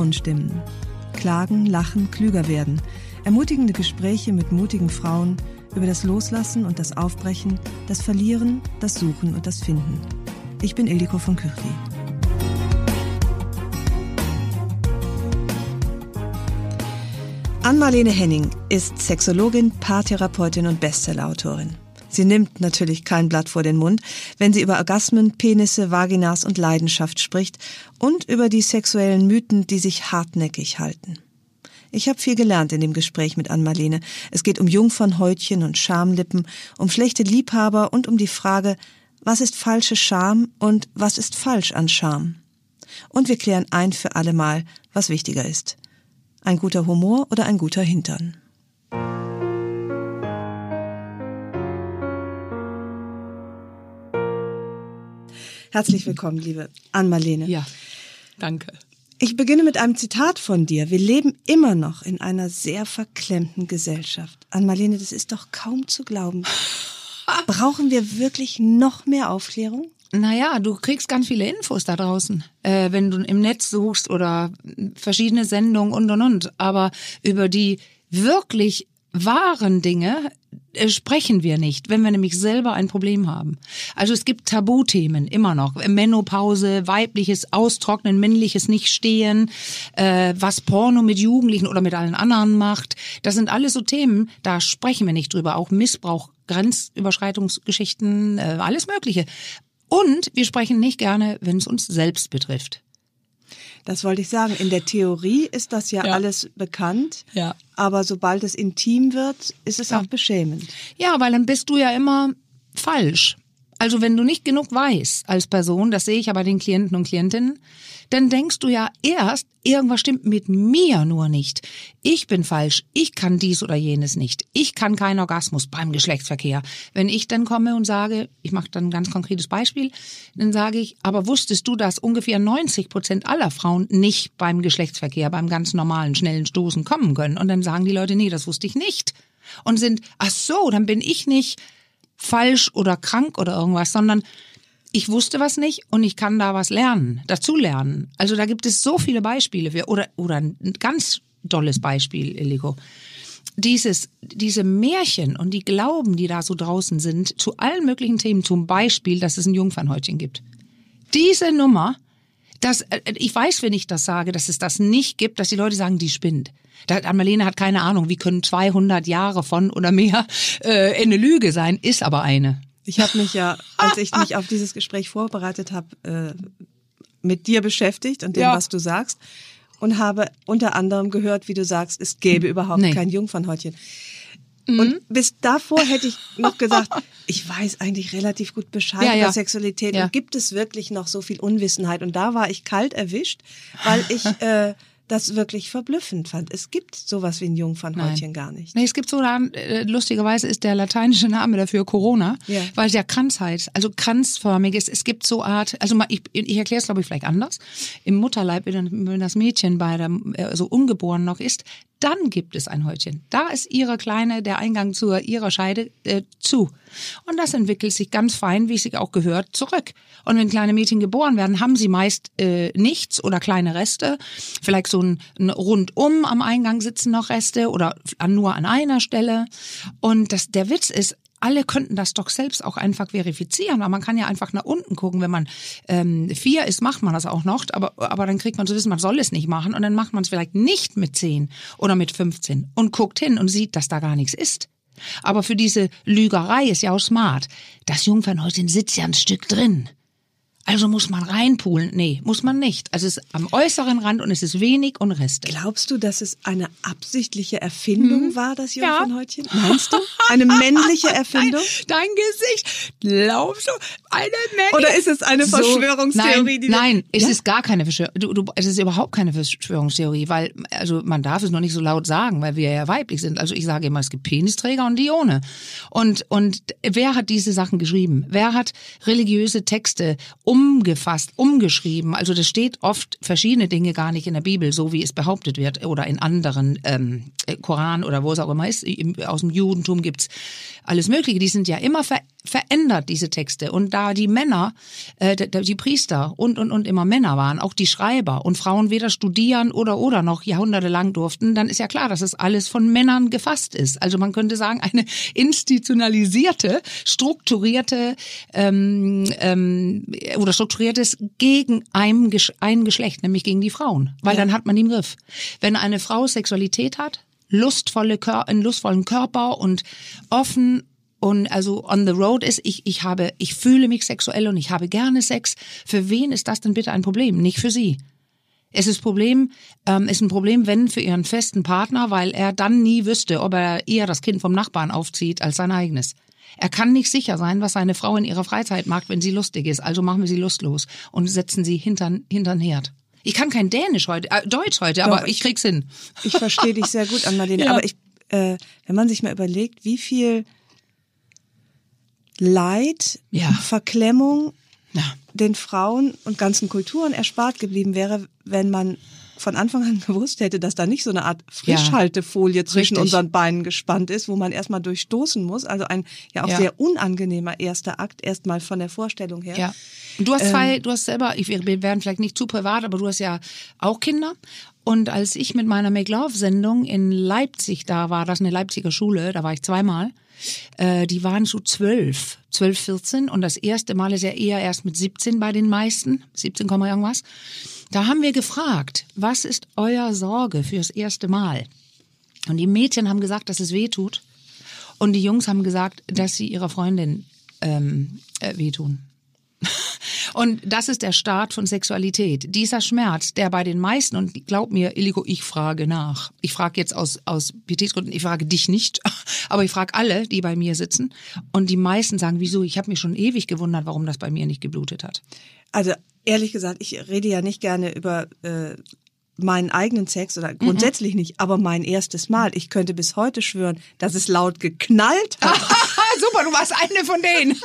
Frauenstimmen. Klagen, lachen, klüger werden. Ermutigende Gespräche mit mutigen Frauen über das Loslassen und das Aufbrechen, das Verlieren, das Suchen und das Finden. Ich bin Ildiko von Küchli. Ann-Marlene Henning ist Sexologin, Paartherapeutin und Bestsellerautorin. Sie nimmt natürlich kein Blatt vor den Mund, wenn sie über Orgasmen, Penisse, Vaginas und Leidenschaft spricht und über die sexuellen Mythen, die sich hartnäckig halten. Ich habe viel gelernt in dem Gespräch mit Ann-Marlene. Es geht um Jungfernhäutchen und Schamlippen, um schlechte Liebhaber und um die Frage, was ist falsche Scham und was ist falsch an Scham? Und wir klären ein für alle Mal, was wichtiger ist. Ein guter Humor oder ein guter Hintern? Herzlich willkommen, liebe Ann-Marlene. Ja, danke. Ich beginne mit einem Zitat von dir. Wir leben immer noch in einer sehr verklemmten Gesellschaft. Ann-Marlene, das ist doch kaum zu glauben. Brauchen wir wirklich noch mehr Aufklärung? Naja, du kriegst ganz viele Infos da draußen, äh, wenn du im Netz suchst oder verschiedene Sendungen und und und. Aber über die wirklich wahren Dinge sprechen wir nicht, wenn wir nämlich selber ein Problem haben. Also es gibt Tabuthemen immer noch. Menopause, weibliches Austrocknen, männliches Nicht-Stehen, äh, was Porno mit Jugendlichen oder mit allen anderen macht. Das sind alles so Themen, da sprechen wir nicht drüber. Auch Missbrauch, Grenzüberschreitungsgeschichten, äh, alles Mögliche. Und wir sprechen nicht gerne, wenn es uns selbst betrifft. Das wollte ich sagen. In der Theorie ist das ja, Ja. alles bekannt. Ja. Aber sobald es intim wird, ist es auch beschämend. Ja, weil dann bist du ja immer falsch. Also wenn du nicht genug weißt als Person, das sehe ich ja bei den Klienten und Klientinnen, dann denkst du ja erst, irgendwas stimmt mit mir nur nicht. Ich bin falsch, ich kann dies oder jenes nicht. Ich kann keinen Orgasmus beim Geschlechtsverkehr. Wenn ich dann komme und sage, ich mache dann ein ganz konkretes Beispiel, dann sage ich, aber wusstest du, dass ungefähr 90 Prozent aller Frauen nicht beim Geschlechtsverkehr, beim ganz normalen, schnellen Stoßen kommen können? Und dann sagen die Leute, nee, das wusste ich nicht. Und sind, ach so, dann bin ich nicht falsch oder krank oder irgendwas, sondern ich wusste was nicht und ich kann da was lernen, dazu lernen. Also da gibt es so viele Beispiele für, oder, oder ein ganz dolles Beispiel, Eliko. Dieses, diese Märchen und die Glauben, die da so draußen sind, zu allen möglichen Themen, zum Beispiel, dass es ein Jungfernhäutchen gibt. Diese Nummer, das, äh, ich weiß, wenn ich das sage, dass es das nicht gibt, dass die Leute sagen, die spinnt. Da, Anmalene hat keine Ahnung, wie können 200 Jahre von oder mehr äh, eine Lüge sein, ist aber eine. Ich habe mich ja, als ich mich auf dieses Gespräch vorbereitet habe, äh, mit dir beschäftigt und dem, Ja. was du sagst. Und habe unter anderem gehört, wie du sagst, es gäbe überhaupt Nee. kein Jungfernhäutchen. Und bis davor hätte ich noch gesagt, ich weiß eigentlich relativ gut Bescheid Ja, ja. über Sexualität. Ja. Und gibt es wirklich noch so viel Unwissenheit? Und da war ich kalt erwischt, weil ich äh, das wirklich verblüffend fand. Es gibt sowas wie ein Jungfernhäutchen gar nicht. Nee, es gibt so, äh, lustigerweise ist der lateinische Name dafür Corona, Ja. weil es ja Kranz heißt, also kranzförmig ist. Es gibt so Art, also mal, ich, ich erkläre es glaube ich vielleicht anders. Im Mutterleib, wenn wenn das Mädchen bei der, äh, so ungeboren noch ist, dann gibt es ein Häutchen. Da ist ihre kleine, der Eingang zur ihrer Scheide äh, zu. Und das entwickelt sich ganz fein, wie es sich auch gehört, zurück. Und wenn kleine Mädchen geboren werden, haben sie meist äh, nichts oder kleine Reste. Vielleicht so ein, ein rundum am Eingang sitzen noch Reste oder an, nur an einer Stelle. Und das, der Witz ist, alle könnten das doch selbst auch einfach verifizieren, aber man kann ja einfach nach unten gucken. Wenn man ähm, vier ist, macht man das auch noch, aber, aber dann kriegt man zu wissen, man soll es nicht machen und dann macht man es vielleicht nicht mit zehn oder mit 15 und guckt hin und sieht, dass da gar nichts ist. Aber für diese Lügerei ist ja auch smart. Das Jungfernhäuschen sitzt ja ein Stück drin. Also muss man reinpulen? Nee, muss man nicht. Also es ist am äußeren Rand und es ist wenig und Reste. Glaubst du, dass es eine absichtliche Erfindung hm? war, das Jungfernhäutchen? Ja. Meinst du? Eine männliche Erfindung? Dein, dein Gesicht. Glaubst du? Eine männliche? Oder ist es eine Verschwörungstheorie? So, nein, nein es ja? ist gar keine Verschwörung. Du, du, es ist überhaupt keine Verschwörungstheorie, weil, also man darf es noch nicht so laut sagen, weil wir ja weiblich sind. Also ich sage immer, es gibt Penisträger und die ohne. Und, und wer hat diese Sachen geschrieben? Wer hat religiöse Texte umgefasst, umgeschrieben. Also das steht oft verschiedene Dinge gar nicht in der Bibel, so wie es behauptet wird, oder in anderen ähm, Koran oder wo es auch immer ist. Aus dem Judentum gibt's alles Mögliche. Die sind ja immer ver verändert, diese Texte. Und da die Männer, äh, die Priester und, und, und immer Männer waren, auch die Schreiber und Frauen weder studieren oder oder noch jahrhundertelang durften, dann ist ja klar, dass es alles von Männern gefasst ist. Also man könnte sagen, eine institutionalisierte, strukturierte ähm, ähm, oder strukturiertes gegen ein, ein Geschlecht, nämlich gegen die Frauen. Weil ja. dann hat man den Griff. Wenn eine Frau Sexualität hat, lustvolle Kör einen lustvollen Körper und offen und also on the road ist, ich, ich habe, ich fühle mich sexuell und ich habe gerne Sex. Für wen ist das denn bitte ein Problem? Nicht für sie. Es ist Problem, ähm, ist ein Problem, wenn für ihren festen Partner, weil er dann nie wüsste, ob er eher das Kind vom Nachbarn aufzieht als sein eigenes. Er kann nicht sicher sein, was seine Frau in ihrer Freizeit mag, wenn sie lustig ist. Also machen wir sie lustlos und setzen sie hintern, hintern Herd. Ich kann kein Dänisch heute, äh, Deutsch heute, Doch, aber ich krieg's hin. Ich verstehe dich sehr gut, Anmalene. Ja. Aber ich, äh, wenn man sich mal überlegt, wie viel Leid, ja. Verklemmung ja. den Frauen und ganzen Kulturen erspart geblieben wäre, wenn man von Anfang an gewusst hätte, dass da nicht so eine Art Frischhaltefolie ja, zwischen richtig. unseren Beinen gespannt ist, wo man erstmal durchstoßen muss. Also ein ja auch ja. sehr unangenehmer erster Akt, erstmal von der Vorstellung her. Ja. Du hast zwei, ähm, du hast selber, ich, wir werden vielleicht nicht zu privat, aber du hast ja auch Kinder. Und als ich mit meiner Make Love Sendung in Leipzig da war, das ist eine Leipziger Schule, da war ich zweimal, äh, die waren so zwölf, zwölf, vierzehn und das erste Mal ist ja eher erst mit 17 bei den meisten, 17, irgendwas. Da haben wir gefragt, was ist euer Sorge fürs erste Mal? Und die Mädchen haben gesagt, dass es weh tut. Und die Jungs haben gesagt, dass sie ihrer Freundin ähm, äh, wehtun. Und das ist der Start von Sexualität. Dieser Schmerz, der bei den meisten, und glaub mir, Illigo, ich frage nach. Ich frage jetzt aus, aus Pietätsgründen, ich frage dich nicht, aber ich frage alle, die bei mir sitzen. Und die meisten sagen, wieso? Ich habe mich schon ewig gewundert, warum das bei mir nicht geblutet hat. Also ehrlich gesagt, ich rede ja nicht gerne über äh, meinen eigenen Sex oder grundsätzlich mhm. nicht, aber mein erstes Mal. Ich könnte bis heute schwören, dass es laut geknallt hat. Super, du warst eine von denen.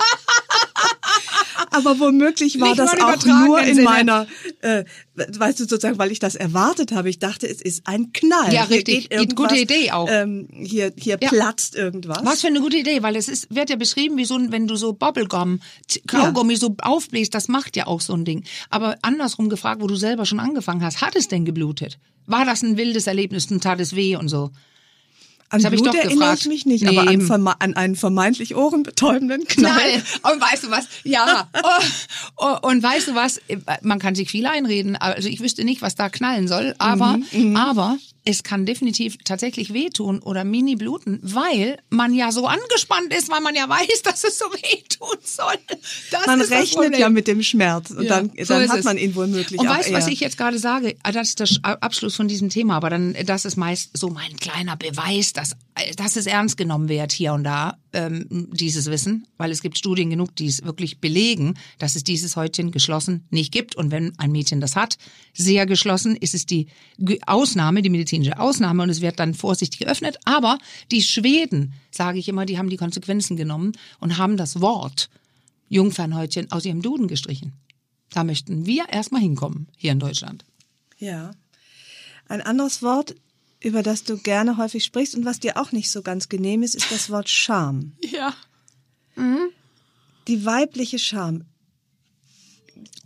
Aber womöglich war nicht das auch nur in Sinne. meiner, äh, weißt du sozusagen, weil ich das erwartet habe. Ich dachte, es ist ein Knall. Ja, richtig. Gute Idee auch. Ähm, hier hier ja. platzt irgendwas. Was für eine gute Idee, weil es ist, wird ja beschrieben, wie so ein, wenn du so Bubblegum, Kaugummi ja. so aufbläst, das macht ja auch so ein Ding. Aber andersrum gefragt, wo du selber schon angefangen hast, hat es denn geblutet? War das ein wildes Erlebnis und tat es weh und so? An das Blut erinnere ich mich nicht, nee, aber an, an, einen vermeintlich ohrenbetäubenden Knall. Nein. Und weißt du was? Ja. oh, oh, und weißt du was? Man kann sich viel einreden. Also ich wüsste nicht, was da knallen soll. Aber, mhm, mhm. aber es kann definitiv tatsächlich wehtun oder mini bluten, weil man ja so angespannt ist, weil man ja weiß, dass es so wehtun soll. Das man rechnet ja mit dem Schmerz und ja, dann, dann hat man ihn wohl möglich. Und weißt du, was ich jetzt gerade sage? Ah, das ist der Abschluss von diesem Thema, aber dann, das ist meist so mein kleiner Beweis, dass, dass es ernst genommen wird hier und da ähm, dieses Wissen, weil es gibt Studien genug, die es wirklich belegen, dass es dieses Häutchen geschlossen nicht gibt. Und wenn ein Mädchen das hat, sehr geschlossen, ist es die Ausnahme, die medizinische Ausnahme und es wird dann vorsichtig geöffnet. Aber die Schweden, sage ich immer, die haben die Konsequenzen genommen und haben das Wort Jungfernhäutchen aus ihrem Duden gestrichen. Da möchten wir erstmal hinkommen, hier in Deutschland. Ja. Ein anderes Wort über das du gerne häufig sprichst und was dir auch nicht so ganz genehm ist, ist das Wort Scham. Ja. Mhm. Die weibliche Scham.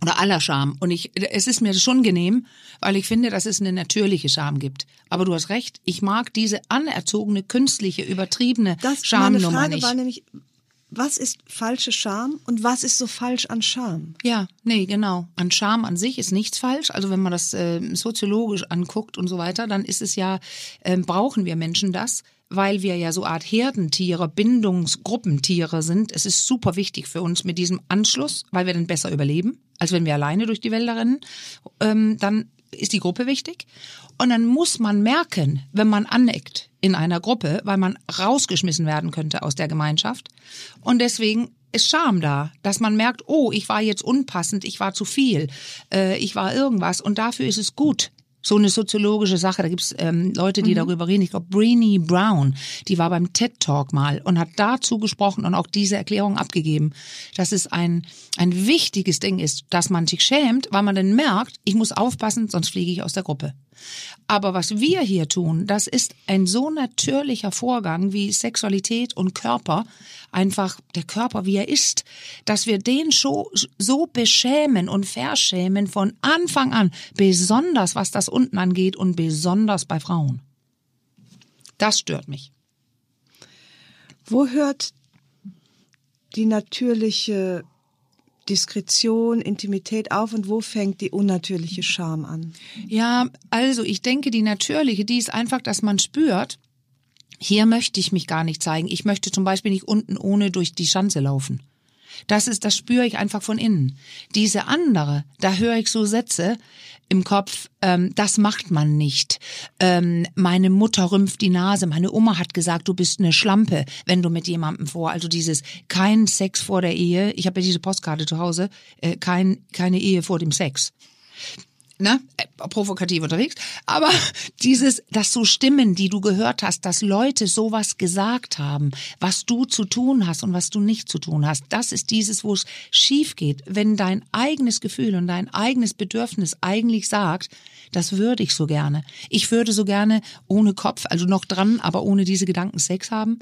Oder aller Scham. Und ich, es ist mir schon genehm, weil ich finde, dass es eine natürliche Scham gibt. Aber du hast recht, ich mag diese anerzogene, künstliche, übertriebene das, Schamnummer meine Frage nicht. War nämlich, was ist falsche Scham und was ist so falsch an Scham? Ja, nee, genau. An Scham an sich ist nichts falsch. Also wenn man das äh, soziologisch anguckt und so weiter, dann ist es ja, äh, brauchen wir Menschen das, weil wir ja so Art Herdentiere, Bindungsgruppentiere sind. Es ist super wichtig für uns mit diesem Anschluss, weil wir dann besser überleben, als wenn wir alleine durch die Wälder rennen. Ähm, dann ist die Gruppe wichtig. Und dann muss man merken, wenn man aneckt in einer Gruppe, weil man rausgeschmissen werden könnte aus der Gemeinschaft. Und deswegen ist Scham da, dass man merkt, oh, ich war jetzt unpassend, ich war zu viel, äh, ich war irgendwas. Und dafür ist es gut, so eine soziologische Sache. Da gibt's ähm, Leute, die mhm. darüber reden. Ich glaube, Breenie Brown, die war beim TED Talk mal und hat dazu gesprochen und auch diese Erklärung abgegeben, dass es ein, ein wichtiges Ding ist, dass man sich schämt, weil man dann merkt, ich muss aufpassen, sonst fliege ich aus der Gruppe. Aber was wir hier tun, das ist ein so natürlicher Vorgang wie Sexualität und Körper, einfach der Körper, wie er ist, dass wir den so, so beschämen und verschämen von Anfang an, besonders was das unten angeht und besonders bei Frauen. Das stört mich. Wo hört die natürliche Diskretion, Intimität auf und wo fängt die unnatürliche Scham an? Ja, also ich denke, die natürliche, die ist einfach, dass man spürt, hier möchte ich mich gar nicht zeigen. Ich möchte zum Beispiel nicht unten ohne durch die Schanze laufen. Das ist, das spüre ich einfach von innen. Diese andere, da höre ich so Sätze im Kopf, ähm, das macht man nicht. Ähm, meine Mutter rümpft die Nase, meine Oma hat gesagt, du bist eine Schlampe, wenn du mit jemandem vor. Also dieses kein Sex vor der Ehe. Ich habe ja diese Postkarte zu Hause, äh, kein, keine Ehe vor dem Sex ne, äh, provokativ unterwegs, aber dieses, dass so Stimmen, die du gehört hast, dass Leute sowas gesagt haben, was du zu tun hast und was du nicht zu tun hast, das ist dieses, wo es schief geht, wenn dein eigenes Gefühl und dein eigenes Bedürfnis eigentlich sagt, das würde ich so gerne. Ich würde so gerne ohne Kopf, also noch dran, aber ohne diese Gedanken Sex haben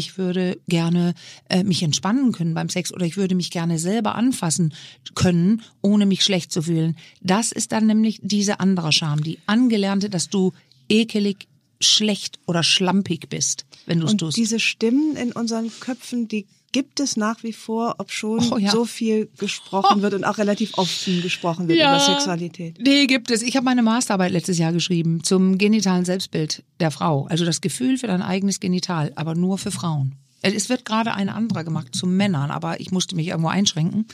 ich würde gerne äh, mich entspannen können beim Sex oder ich würde mich gerne selber anfassen können, ohne mich schlecht zu fühlen. Das ist dann nämlich diese andere Scham, die angelernte, dass du ekelig, schlecht oder schlampig bist, wenn du es tust. Diese Stimmen in unseren Köpfen, die gibt es nach wie vor, ob schon oh, ja. so viel gesprochen oh. wird und auch relativ offen gesprochen wird ja. über Sexualität. Nee, gibt es. Ich habe meine Masterarbeit letztes Jahr geschrieben zum genitalen Selbstbild der Frau. Also das Gefühl für dein eigenes Genital, aber nur für Frauen. Es wird gerade eine andere gemacht zu Männern, aber ich musste mich irgendwo einschränken.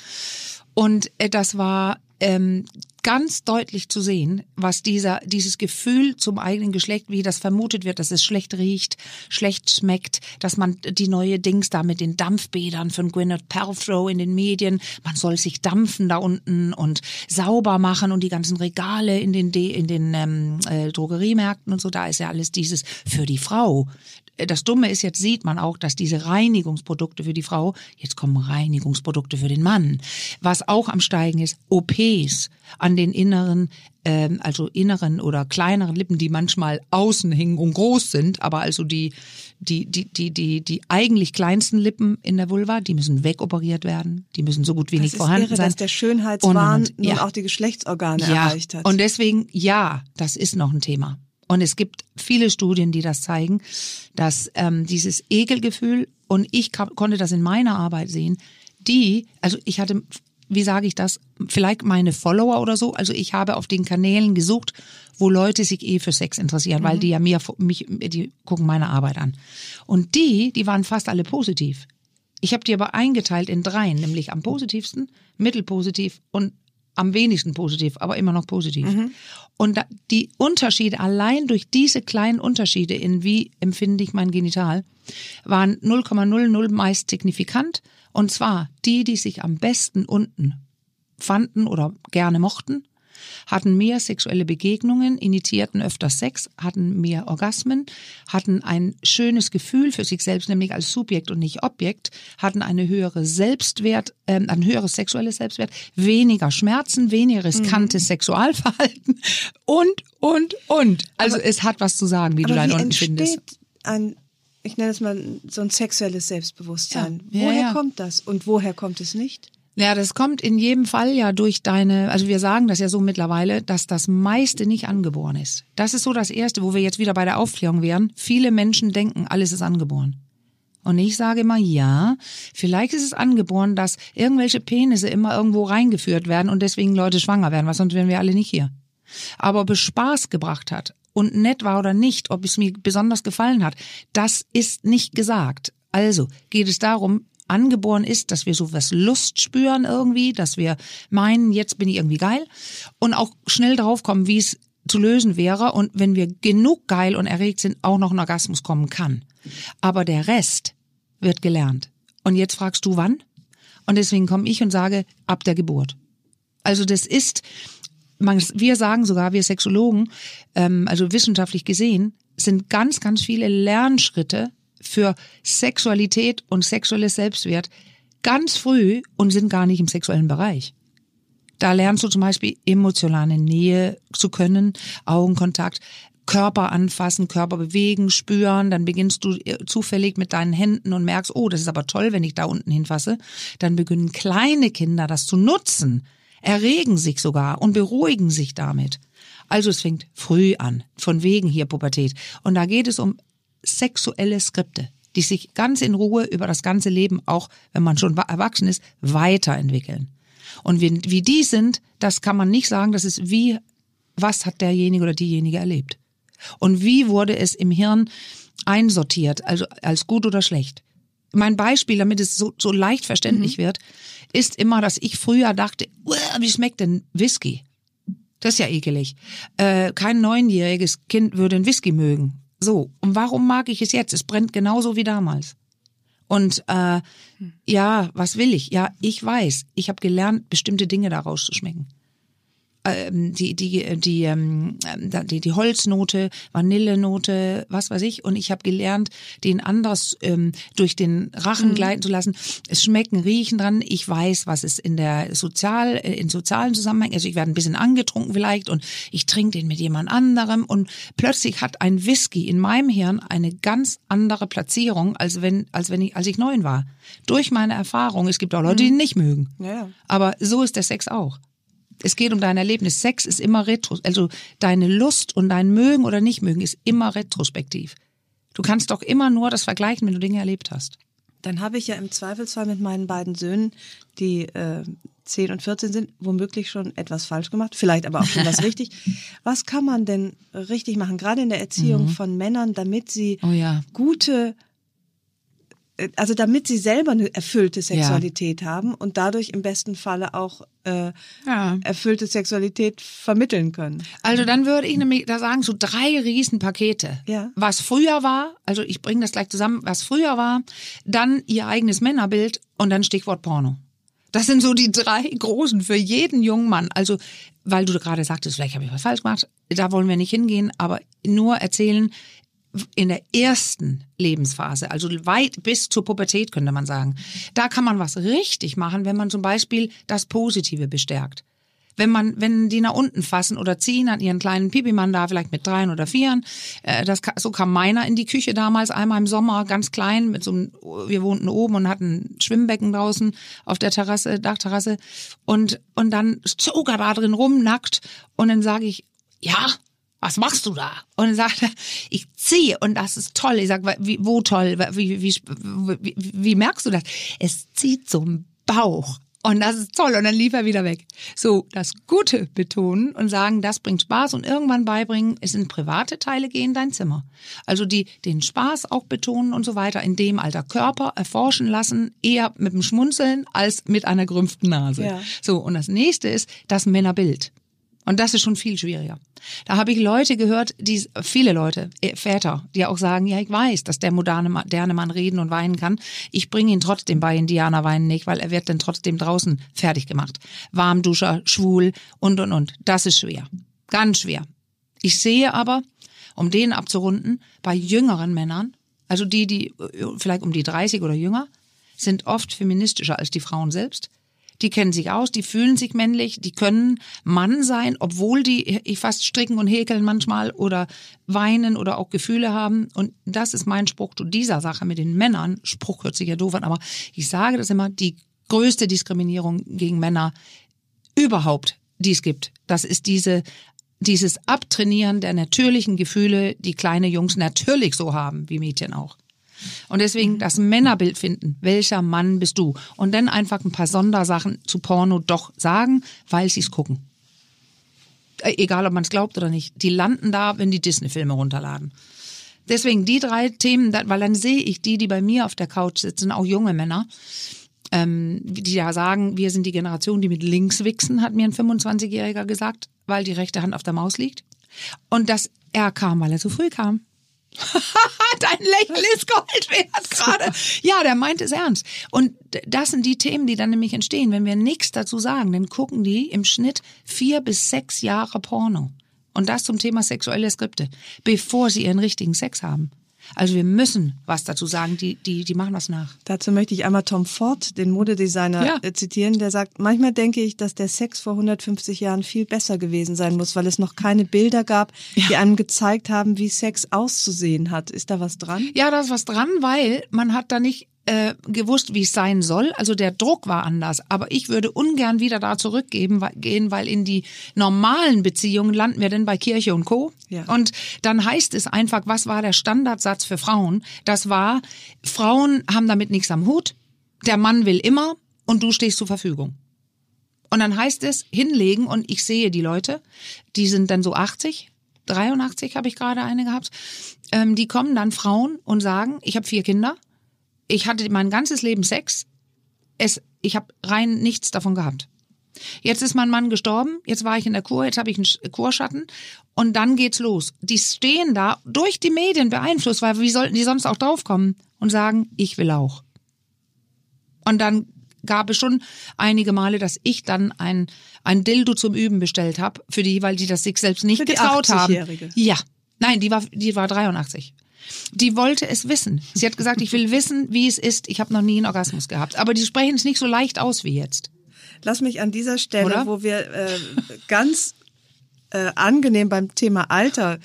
Und äh, das war ähm, ganz deutlich zu sehen, was dieser, dieses Gefühl zum eigenen Geschlecht, wie das vermutet wird, dass es schlecht riecht, schlecht schmeckt, dass man die neue Dings da mit den Dampfbädern von Gwyneth Paltrow in den Medien, man soll sich dampfen da unten und sauber machen und die ganzen Regale in den, De in den ähm, äh, Drogeriemärkten und so, da ist ja alles dieses für die Frau das Dumme ist, jetzt sieht man auch, dass diese Reinigungsprodukte für die Frau, jetzt kommen Reinigungsprodukte für den Mann, was auch am Steigen ist, OPs an den inneren, ähm, also inneren oder kleineren Lippen, die manchmal außen hängen und groß sind, aber also die, die, die, die, die, die eigentlich kleinsten Lippen in der Vulva, die müssen wegoperiert werden, die müssen so gut wie das nicht vorhanden irre, sein. dass der Schönheitswahn und, und, ja. nun auch die Geschlechtsorgane ja. erreicht hat. Und deswegen, ja, das ist noch ein Thema. Und es gibt viele Studien, die das zeigen, dass ähm, dieses Ekelgefühl, und ich konnte das in meiner Arbeit sehen, die, also ich hatte, wie sage ich das, vielleicht meine Follower oder so, also ich habe auf den Kanälen gesucht, wo Leute sich eh für Sex interessieren, mhm. weil die ja mir, mich, die gucken meine Arbeit an. Und die, die waren fast alle positiv. Ich habe die aber eingeteilt in dreien, nämlich am positivsten, mittelpositiv und am wenigsten positiv, aber immer noch positiv. Mhm. Und die Unterschiede, allein durch diese kleinen Unterschiede in wie empfinde ich mein Genital, waren 0,00 meist signifikant. Und zwar die, die sich am besten unten fanden oder gerne mochten, hatten mehr sexuelle Begegnungen, initiierten öfter Sex, hatten mehr Orgasmen, hatten ein schönes Gefühl für sich selbst, nämlich als Subjekt und nicht Objekt, hatten eine höhere Selbstwert, äh, ein höheres sexuelles Selbstwert, weniger Schmerzen, weniger riskantes mhm. Sexualverhalten und, und, und. Also aber, es hat was zu sagen, wie du dein unten findest. Ein ich nenne es mal so ein sexuelles Selbstbewusstsein. Ja, woher ja. kommt das und woher kommt es nicht? Ja, das kommt in jedem Fall ja durch deine, also wir sagen das ja so mittlerweile, dass das meiste nicht angeboren ist. Das ist so das Erste, wo wir jetzt wieder bei der Aufklärung wären. Viele Menschen denken, alles ist angeboren. Und ich sage immer, ja, vielleicht ist es angeboren, dass irgendwelche Penisse immer irgendwo reingeführt werden und deswegen Leute schwanger werden, weil sonst wären wir alle nicht hier. Aber ob es Spaß gebracht hat und nett war oder nicht, ob es mir besonders gefallen hat, das ist nicht gesagt. Also geht es darum, angeboren ist, dass wir so was Lust spüren irgendwie, dass wir meinen, jetzt bin ich irgendwie geil und auch schnell draufkommen, wie es zu lösen wäre und wenn wir genug geil und erregt sind, auch noch ein Orgasmus kommen kann. Aber der Rest wird gelernt. Und jetzt fragst du wann? Und deswegen komme ich und sage, ab der Geburt. Also das ist, wir sagen sogar, wir Sexologen, ähm, also wissenschaftlich gesehen, sind ganz, ganz viele Lernschritte für Sexualität und sexuelles Selbstwert ganz früh und sind gar nicht im sexuellen Bereich. Da lernst du zum Beispiel emotionale Nähe zu können, Augenkontakt, Körper anfassen, Körper bewegen, spüren, dann beginnst du äh, zufällig mit deinen Händen und merkst, oh, das ist aber toll, wenn ich da unten hinfasse. Dann beginnen kleine Kinder das zu nutzen, erregen sich sogar und beruhigen sich damit. Also es fängt früh an, von wegen hier Pubertät. Und da geht es um sexuelle Skripte, die sich ganz in Ruhe über das ganze Leben, auch wenn man schon erwachsen ist, weiterentwickeln. Und wie, wie die sind, das kann man nicht sagen, das ist wie, was hat derjenige oder diejenige erlebt. Und wie wurde es im Hirn einsortiert, also als gut oder schlecht. Mein Beispiel, damit es so, so leicht verständlich mhm. wird, ist immer, dass ich früher dachte, wie schmeckt denn Whisky? Das ist ja ekelig. Äh, kein neunjähriges Kind würde einen Whisky mögen. So, und warum mag ich es jetzt? Es brennt genauso wie damals. Und äh, ja, was will ich? Ja, ich weiß, ich habe gelernt, bestimmte Dinge daraus zu schmecken ähm, die, die, die, ähm, die, die Holznote, Vanillenote, was weiß ich. Und ich habe gelernt, den anders ähm, durch den Rachen mhm. gleiten zu lassen. Es schmecken, riechen dran. Ich weiß, was es in der sozial, äh, in sozialen Zusammenhängen, also ich werde ein bisschen angetrunken vielleicht und ich trinke den mit jemand anderem und plötzlich hat ein Whisky in meinem Hirn eine ganz andere Platzierung, als wenn, als wenn ich, als ich neun war. Durch meine Erfahrung. Es gibt auch Leute, die ihn mhm. nicht mögen. Ja. Aber so ist der Sex auch. Es geht um dein Erlebnis. Sex ist immer retro, also deine Lust und dein Mögen oder nicht mögen ist immer retrospektiv. Du kannst doch immer nur das vergleichen, wenn du Dinge erlebt hast. Dann habe ich ja im Zweifelsfall mit meinen beiden Söhnen, die äh, 10 und 14 sind, womöglich schon etwas falsch gemacht, vielleicht aber auch schon was richtig. Was kann man denn richtig machen, gerade in der Erziehung mhm. von Männern, damit sie oh ja. gute also damit sie selber eine erfüllte Sexualität ja. haben und dadurch im besten Falle auch äh, ja. erfüllte Sexualität vermitteln können. Also dann würde ich nämlich da sagen, so drei Riesenpakete. Ja. Was früher war, also ich bringe das gleich zusammen, was früher war, dann ihr eigenes Männerbild und dann Stichwort Porno. Das sind so die drei großen für jeden jungen Mann. Also, weil du gerade sagtest, vielleicht habe ich was falsch gemacht, da wollen wir nicht hingehen, aber nur erzählen, in der ersten Lebensphase, also weit bis zur Pubertät könnte man sagen, da kann man was richtig machen, wenn man zum Beispiel das Positive bestärkt. Wenn man, wenn die nach unten fassen oder ziehen an ihren kleinen Pipimann da, vielleicht mit dreien oder vieren, äh, das, so kam meiner in die Küche damals, einmal im Sommer, ganz klein, mit so einem, wir wohnten oben und hatten ein Schwimmbecken draußen auf der Terrasse, Dachterrasse und, und dann zog er da drin rum, nackt und dann sage ich, ja, was machst du da? Und dann sagt er, ich ziehe und das ist toll. Ich sage, wie, wo toll? Wie, wie, wie, wie merkst du das? Es zieht zum Bauch. Und das ist toll. Und dann lief er wieder weg. So, das Gute betonen und sagen, das bringt Spaß und irgendwann beibringen, es sind private Teile, geh in dein Zimmer. Also die den Spaß auch betonen und so weiter, in dem Alter Körper erforschen lassen, eher mit dem Schmunzeln als mit einer gerümpften Nase. Ja. So, und das nächste ist das Männerbild. Und das ist schon viel schwieriger. Da habe ich Leute gehört, die viele Leute, äh, Väter, die auch sagen, ja, ich weiß, dass der moderne, moderne Mann reden und weinen kann. Ich bringe ihn trotzdem bei Indianer weinen nicht, weil er wird dann trotzdem draußen fertig gemacht. Warmduscher, schwul und und und. Das ist schwer. Ganz schwer. Ich sehe aber, um den abzurunden, bei jüngeren Männern, also die, die äh, vielleicht um die 30 oder jünger, sind oft feministischer als die Frauen selbst die kennen sich aus, die fühlen sich männlich, die können Mann sein, obwohl die fast stricken und häkeln manchmal oder weinen oder auch Gefühle haben. Und das ist mein Spruch zu dieser Sache mit den Männern. Spruch hört sich ja doof an, aber ich sage das immer, die größte Diskriminierung gegen Männer überhaupt, die es gibt. Das ist diese dieses Abtrainieren der natürlichen Gefühle, die kleine Jungs natürlich so haben, wie Mädchen auch. Und deswegen das Männerbild finden. Welcher Mann bist du? Und dann einfach ein paar Sondersachen zu Porno doch sagen, weil sie es gucken. äh, egal ob man es glaubt oder nicht, die landen da, wenn die Disney-Filme runterladen. Deswegen die drei Themen, weil dann sehe ich die, die bei mir auf der Couch sitzen, auch junge Männer, ähm, die ja sagen, wir sind die Generation, die mit links wichsen, hat mir ein 25-Jähriger gesagt, weil die rechte Hand auf der Maus liegt. Und dass er kam, weil er zu früh kam. Dein Lächeln ist Gold wert gerade. Ja, der meint es ernst. Und das sind die Themen, die dann nämlich entstehen. Wenn wir nichts dazu sagen, dann gucken die im Schnitt vier bis sechs Jahre Porno. Und das zum Thema sexuelle Skripte, bevor sie ihren richtigen Sex haben. Also wir müssen was dazu sagen, die, die, die machen was nach. Dazu möchte ich einmal Tom Ford, den Modedesigner, ja. Äh, zitieren, der sagt, manchmal denke ich, dass der Sex vor 150 Jahren viel besser gewesen sein muss, weil es noch keine Bilder gab, ja. die einem gezeigt haben, wie Sex auszusehen hat. Ist da was dran? Ja, da ist was dran, weil man hat da nicht äh, gewusst, wie es sein soll. Also der Druck war anders. Aber ich würde ungern wieder da zurückgehen, gehen, weil in die normalen Beziehungen landen wir denn bei Kirche und Co. Ja. Und dann heißt es einfach, was war der Standardsatz für Frauen? Das war, Frauen haben damit nichts am Hut. Der Mann will immer und du stehst zur Verfügung. Und dann heißt es hinlegen und ich sehe die Leute, die sind dann so 80, 83 habe ich gerade eine gehabt, ähm, die kommen dann Frauen und sagen, ich habe vier Kinder, ich hatte mein ganzes Leben Sex. Es, ich habe rein nichts davon gehabt. Jetzt ist mein Mann gestorben, jetzt war ich in der Kur, jetzt habe ich einen Kurschatten und dann geht's los. Die stehen da durch die Medien beeinflusst, weil wie sollten die sonst auch draufkommen und sagen, ich will auch. Und dann gab es schon einige Male, dass ich dann ein, ein Dildo zum Üben bestellt habe, für die, weil die das sich selbst nicht für getraut haben. Ja. Nein, die war, die war 83. Die wollte es wissen. Sie hat gesagt, ich will wissen, wie es ist. Ich habe noch nie einen Orgasmus gehabt. Aber die sprechen es nicht so leicht aus wie jetzt. Lass mich an dieser Stelle, Oder? wo wir äh, ganz äh, angenehm beim Thema Alter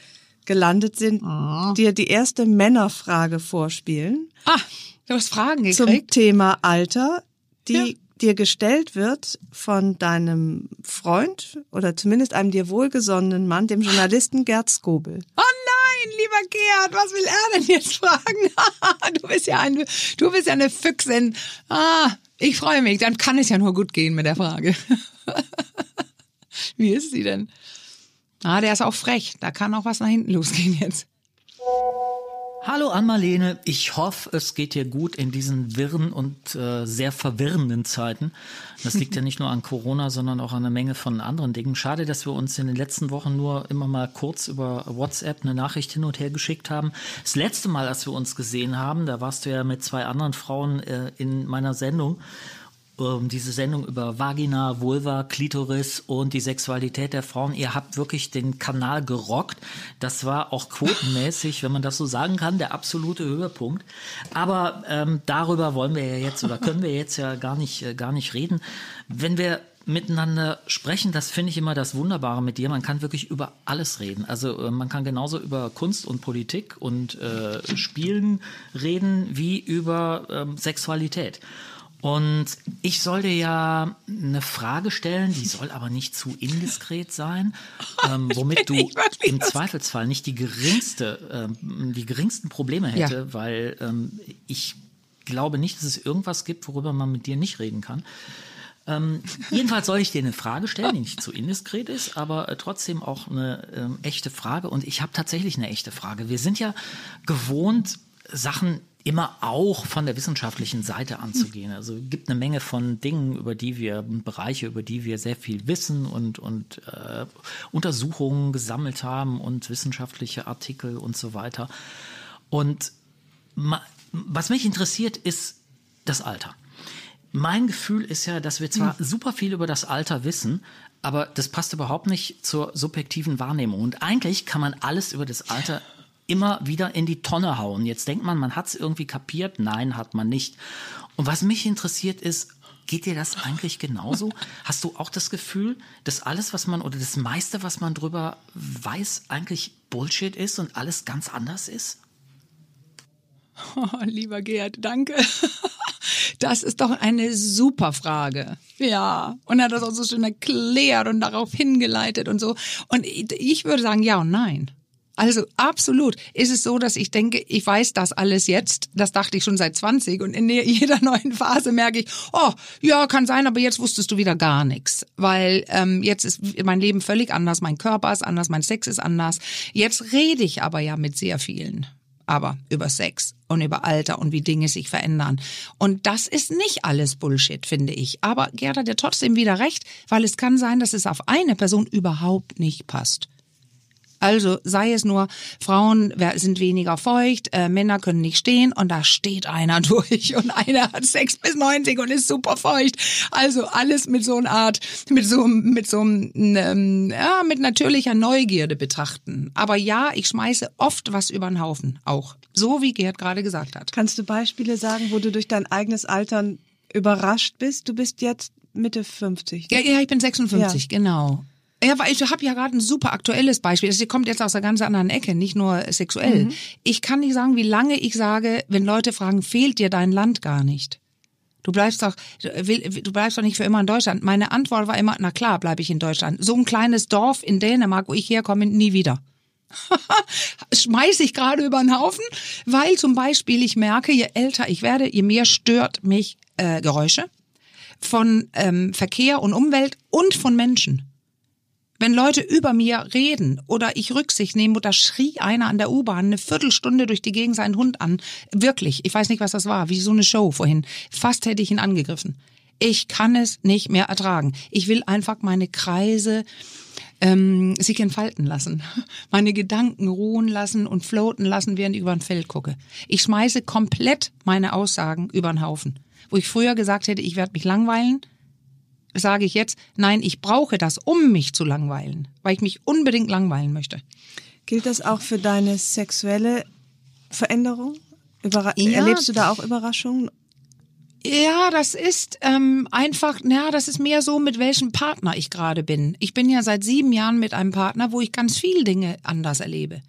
gelandet sind, oh. dir die erste Männerfrage vorspielen. Ah, du hast Fragen gekriegt. Zum Thema Alter, die ja. Dir gestellt wird von deinem Freund oder zumindest einem dir wohlgesonnenen Mann, dem Journalisten Gerd Skobel. Oh nein, lieber Gerd, was will er denn jetzt fragen? du bist ja eine, du bist ja eine Füchsin. Ah, ich freue mich, dann kann es ja nur gut gehen mit der Frage. Wie ist sie denn? Ah, der ist auch frech. Da kann auch was nach hinten losgehen jetzt. Hallo Ann-Marlene, ich hoffe, es geht dir gut in diesen wirren und äh, sehr verwirrenden Zeiten. Das liegt ja nicht nur an Corona, sondern auch an einer Menge von anderen Dingen. Schade, dass wir uns in den letzten Wochen nur immer mal kurz über WhatsApp eine Nachricht hin und her geschickt haben. Das letzte Mal, als wir uns gesehen haben, da warst du ja mit zwei anderen Frauen äh, in meiner Sendung ähm, diese Sendung über Vagina, Vulva, Klitoris und die Sexualität der Frauen. Ihr habt wirklich den Kanal gerockt. Das war auch quotenmäßig, wenn man das so sagen kann, der absolute Höhepunkt. Aber ähm, darüber wollen wir ja jetzt oder können wir jetzt ja gar nicht, äh, gar nicht reden. Wenn wir miteinander sprechen, das finde ich immer das Wunderbare mit dir. Man kann wirklich über alles reden. Also äh, man kann genauso über Kunst und Politik und äh, Spielen reden wie über ähm, Sexualität. Und ich soll dir ja eine Frage stellen, die soll aber nicht zu indiskret sein, ähm, womit du im Zweifelsfall nicht die geringste, ähm, die geringsten Probleme hätte, ja. weil ähm, ich glaube nicht, dass es irgendwas gibt, worüber man mit dir nicht reden kann. Ähm, jedenfalls soll ich dir eine Frage stellen, die nicht zu indiskret ist, aber äh, trotzdem auch eine ähm, echte Frage. Und ich habe tatsächlich eine echte Frage. Wir sind ja gewohnt, Sachen immer auch von der wissenschaftlichen Seite anzugehen. Also es gibt eine Menge von Dingen, über die wir, Bereiche, über die wir sehr viel wissen und, und äh, Untersuchungen gesammelt haben und wissenschaftliche Artikel und so weiter. Und was mich interessiert, ist das Alter. Mein Gefühl ist ja, dass wir zwar super viel über das Alter wissen, aber das passt überhaupt nicht zur subjektiven Wahrnehmung. Und eigentlich kann man alles über das Alter immer wieder in die Tonne hauen. Jetzt denkt man, man hat es irgendwie kapiert. Nein, hat man nicht. Und was mich interessiert ist, geht dir das eigentlich genauso? Hast du auch das Gefühl, dass alles, was man oder das meiste, was man drüber weiß, eigentlich Bullshit ist und alles ganz anders ist? Oh, lieber Gerd, danke. Das ist doch eine super Frage. Ja. Und er hat das auch so schön erklärt und darauf hingeleitet und so. Und ich würde sagen, ja und nein. Also absolut ist es so, dass ich denke, ich weiß das alles jetzt. Das dachte ich schon seit 20 und in jeder neuen Phase merke ich, oh, ja, kann sein, aber jetzt wusstest du wieder gar nichts. Weil ähm, jetzt ist mein Leben völlig anders, mein Körper ist anders, mein Sex ist anders. Jetzt rede ich aber ja mit sehr vielen aber über Sex und über Alter und wie Dinge sich verändern. Und das ist nicht alles Bullshit, finde ich. Aber Gerda hat ja trotzdem wieder recht, weil es kann sein, dass es auf eine Person überhaupt nicht passt. Also sei es nur, Frauen sind weniger feucht, äh, Männer können nicht stehen und da steht einer durch und einer hat Sex bis 90 und ist super feucht. Also alles mit so einer Art, mit so, mit so ähm, ja, mit natürlicher Neugierde betrachten. Aber ja, ich schmeiße oft was über den Haufen, auch. So wie Gerd gerade gesagt hat. Kannst du Beispiele sagen, wo du durch dein eigenes Altern überrascht bist? Du bist jetzt Mitte 50. Ne? Ja, ja, ich bin 56, ja. genau. Ja, weil ich habe ja gerade ein super aktuelles Beispiel. Das kommt jetzt aus einer ganz anderen Ecke, nicht nur sexuell. Mhm. Ich kann nicht sagen, wie lange ich sage, wenn Leute fragen, fehlt dir dein Land gar nicht? Du bleibst doch, du bleibst doch nicht für immer in Deutschland. Meine Antwort war immer, na klar, bleibe ich in Deutschland. So ein kleines Dorf in Dänemark, wo ich herkomme, nie wieder. Schmeiß ich gerade über den Haufen, weil zum Beispiel ich merke, je älter ich werde, je mehr stört mich äh, Geräusche von ähm, Verkehr und Umwelt und von Menschen. Wenn Leute über mir reden oder ich Rücksicht nehme oder schrie einer an der U-Bahn eine Viertelstunde durch die Gegend seinen Hund an. Wirklich, ich weiß nicht, was das war, wie so eine Show vorhin. Fast hätte ich ihn angegriffen. Ich kann es nicht mehr ertragen. Ich will einfach meine Kreise ähm, sich entfalten lassen, meine Gedanken ruhen lassen und floaten lassen, während ich über ein Feld gucke. Ich schmeiße komplett meine Aussagen über den Haufen. Wo ich früher gesagt hätte, ich werde mich langweilen, sage ich jetzt, nein, ich brauche das, um mich zu langweilen, weil ich mich unbedingt langweilen möchte. Gilt das auch für deine sexuelle Veränderung? Überra ja. Erlebst du da auch Überraschungen? Ja, das ist ähm, einfach, ja, das ist mehr so, mit welchem Partner ich gerade bin. Ich bin ja seit sieben Jahren mit einem Partner, wo ich ganz viele Dinge anders erlebe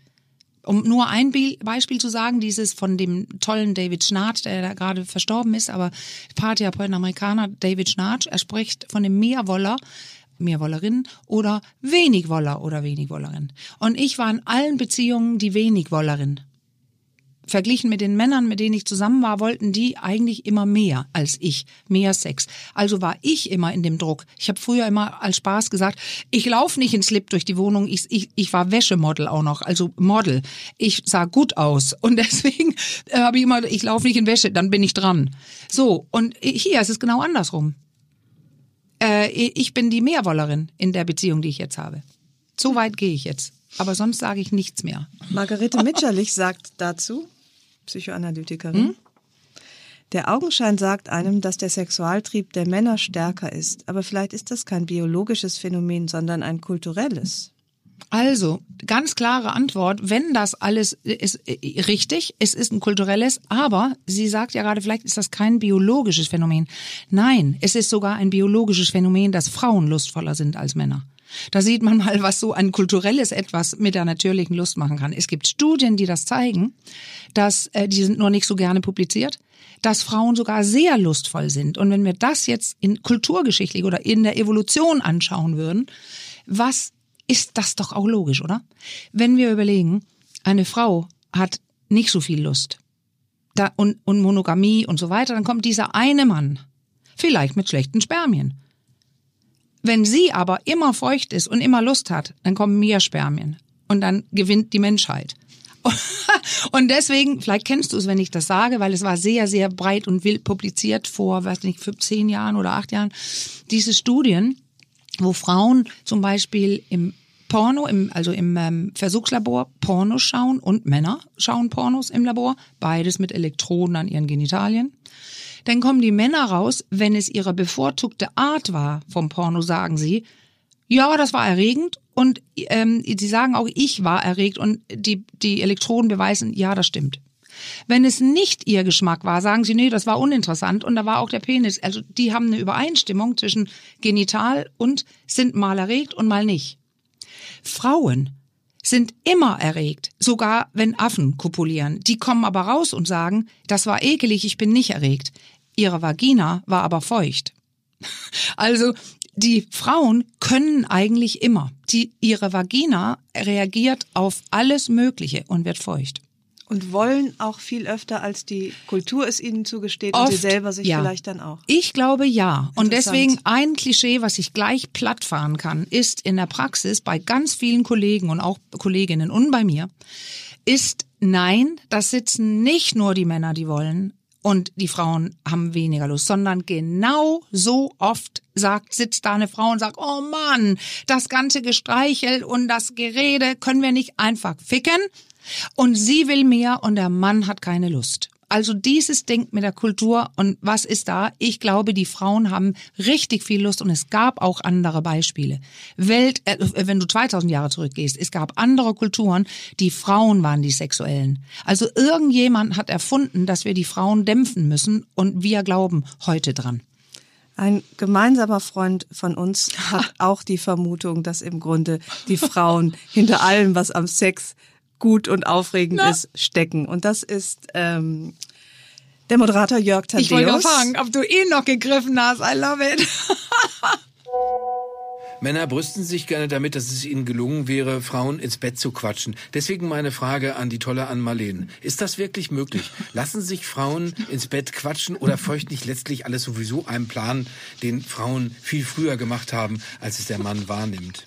um nur ein Beispiel zu sagen, dieses von dem tollen David Schnarch, der da gerade verstorben ist, aber Paartherapeut Amerikaner David Schnarch, er spricht von dem Mehrwoller, Mehrwollerin oder Wenigwoller oder Wenigwollerin. Und ich war in allen Beziehungen die Wenigwollerin verglichen mit den Männern, mit denen ich zusammen war, wollten die eigentlich immer mehr als ich, mehr Sex. Also war ich immer in dem Druck. Ich habe früher immer als Spaß gesagt, ich laufe nicht in Slip durch die Wohnung, ich, ich, ich war Wäschemodel auch noch, also Model. Ich sah gut aus und deswegen äh, habe ich immer, ich laufe nicht in Wäsche, dann bin ich dran. So, und hier ist es genau andersrum. Äh, ich bin die Mehrwollerin in der Beziehung, die ich jetzt habe. So weit gehe ich jetzt. Aber sonst sage ich nichts mehr. Margarete Mitscherlich sagt dazu, Psychoanalytikerin, hm? der Augenschein sagt einem, dass der Sexualtrieb der Männer stärker ist. Aber vielleicht ist das kein biologisches Phänomen, sondern ein kulturelles. Also, ganz klare Antwort, wenn das alles ist äh, richtig, es ist ein kulturelles, aber sie sagt ja gerade, vielleicht ist das kein biologisches Phänomen. Nein, es ist sogar ein biologisches Phänomen, dass Frauen lustvoller sind als Männer. Da sieht man mal, was so ein kulturelles etwas mit der natürlichen Lust machen kann. Es gibt Studien, die das zeigen, dass äh, die sind nur nicht so gerne publiziert, dass Frauen sogar sehr lustvoll sind. Und wenn wir das jetzt in kulturgeschichtlich oder in der Evolution anschauen würden, was ist das doch auch logisch, oder? Wenn wir überlegen, eine Frau hat nicht so viel Lust da, und, und Monogamie und so weiter, dann kommt dieser eine Mann, vielleicht mit schlechten Spermien. Wenn sie aber immer feucht ist und immer Lust hat, dann kommen mehr Spermien und dann gewinnt die Menschheit. Und deswegen, vielleicht kennst du es, wenn ich das sage, weil es war sehr, sehr breit und wild publiziert vor, weiß nicht, zehn Jahren oder acht Jahren, diese Studien, wo Frauen zum Beispiel im Porno, im, also im ähm, Versuchslabor Pornos schauen und Männer schauen Pornos im Labor, beides mit Elektroden an ihren Genitalien. Dann kommen die Männer raus, wenn es ihre bevorzugte Art war vom Porno, sagen sie, ja, das war erregend und ähm, sie sagen auch, ich war erregt und die, die Elektroden beweisen, ja, das stimmt. Wenn es nicht ihr Geschmack war, sagen sie, nee, das war uninteressant und da war auch der Penis. Also die haben eine Übereinstimmung zwischen genital und sind mal erregt und mal nicht. Frauen sind immer erregt, sogar wenn Affen kopulieren. Die kommen aber raus und sagen, das war ekelig, ich bin nicht erregt. Ihre Vagina war aber feucht. Also die Frauen können eigentlich immer. die, ihre Vagina reagiert auf alles Mögliche und wird feucht. Und wollen auch viel öfter, als die Kultur es ihnen zugesteht und sie selber sich ja. vielleicht dann auch. Ich glaube ja. Und deswegen ein Klischee, was ich gleich platt fahren kann, ist in der Praxis bei ganz vielen Kollegen und auch Kolleginnen und bei mir, ist nein, das sitzen nicht nur die Männer, die wollen, und die Frauen haben weniger Lust, sondern genau so oft sagt, sitzt da eine Frau und sagt, oh Mann, das ganze Gestreichel und das Gerede können wir nicht einfach ficken. Und sie will mehr und der Mann hat keine Lust. Also dieses Ding mit der Kultur und was ist da? Ich glaube, die Frauen haben richtig viel Lust und es gab auch andere Beispiele. Welt, äh, wenn du 2000 Jahre zurückgehst, es gab andere Kulturen, die Frauen waren die Sexuellen. Also irgendjemand hat erfunden, dass wir die Frauen dämpfen müssen und wir glauben heute dran. Ein gemeinsamer Freund von uns hat auch die Vermutung, dass im Grunde die Frauen hinter allem, was am Sex gut und aufregend Na? ist, stecken. Und das ist ähm, der Moderator Jörg Tadeus. Ich wollte fragen, ob du ihn noch gegriffen hast. I love it. Männer brüsten sich gerne damit, dass es ihnen gelungen wäre, Frauen ins Bett zu quatschen. Deswegen meine Frage an die tolle Ann-Marleen. Ist das wirklich möglich? Lassen sich Frauen ins Bett quatschen oder feucht nicht letztlich alles sowieso einen Plan, den Frauen viel früher gemacht haben, als es der Mann wahrnimmt?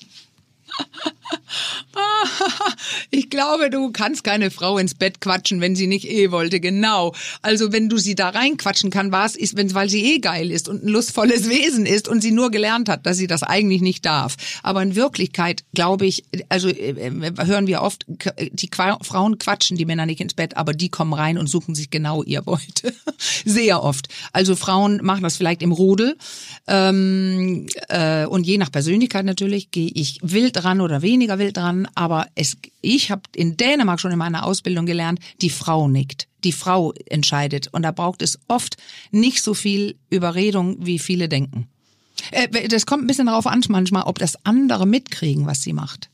Ich glaube, du kannst keine Frau ins Bett quatschen, wenn sie nicht eh wollte. Genau. Also wenn du sie da reinquatschen kann, was ist, wenn, weil sie eh geil ist und ein lustvolles Wesen ist und sie nur gelernt hat, dass sie das eigentlich nicht darf. Aber in Wirklichkeit glaube ich, also äh, äh, hören wir oft, die Frauen quatschen die Männer nicht ins Bett, aber die kommen rein und suchen sich genau ihr Beute. Sehr oft. Also Frauen machen das vielleicht im Rudel ähm, äh, und je nach Persönlichkeit natürlich gehe ich wild ran oder weniger wild dran, aber es, ich habe in Dänemark schon in meiner Ausbildung gelernt, die Frau nickt. Die Frau entscheidet. Und da braucht es oft nicht so viel Überredung, wie viele denken. Äh, das kommt ein bisschen darauf an manchmal, ob das andere mitkriegen, was sie macht.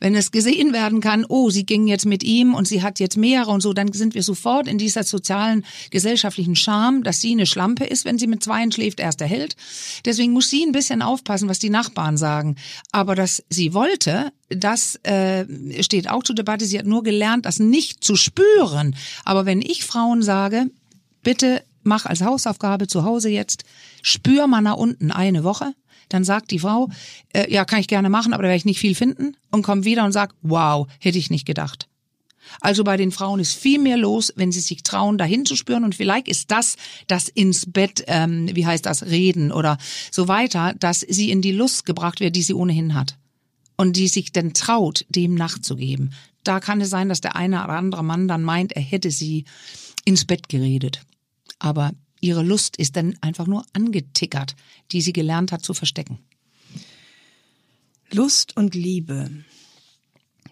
Wenn es gesehen werden kann, oh, sie ging jetzt mit ihm und sie hat jetzt mehrere und so, dann sind wir sofort in dieser sozialen, gesellschaftlichen Scham, dass sie eine Schlampe ist, wenn sie mit zweien schläft, erst erhält. Deswegen muss sie ein bisschen aufpassen, was die Nachbarn sagen. Aber dass sie wollte, das äh, steht auch zur Debatte. Sie hat nur gelernt, das nicht zu spüren. Aber wenn ich Frauen sage, bitte mach als Hausaufgabe zu Hause jetzt, spür mal nach unten eine Woche, dann sagt die Frau, äh, ja, kann ich gerne machen, aber da werde ich nicht viel finden und kommt wieder und sagt, wow, hätte ich nicht gedacht. Also bei den Frauen ist viel mehr los, wenn sie sich trauen, dahin zu spüren. Und vielleicht ist das das ins Bett, ähm, wie heißt das, reden oder so weiter, dass sie in die Lust gebracht wird, die sie ohnehin hat. Und die sich dann traut, dem nachzugeben. Da kann es sein, dass der eine oder andere Mann dann meint, er hätte sie ins Bett geredet. Aber ihre Lust ist dann einfach nur angetickert, die sie gelernt hat zu verstecken. Lust und Liebe.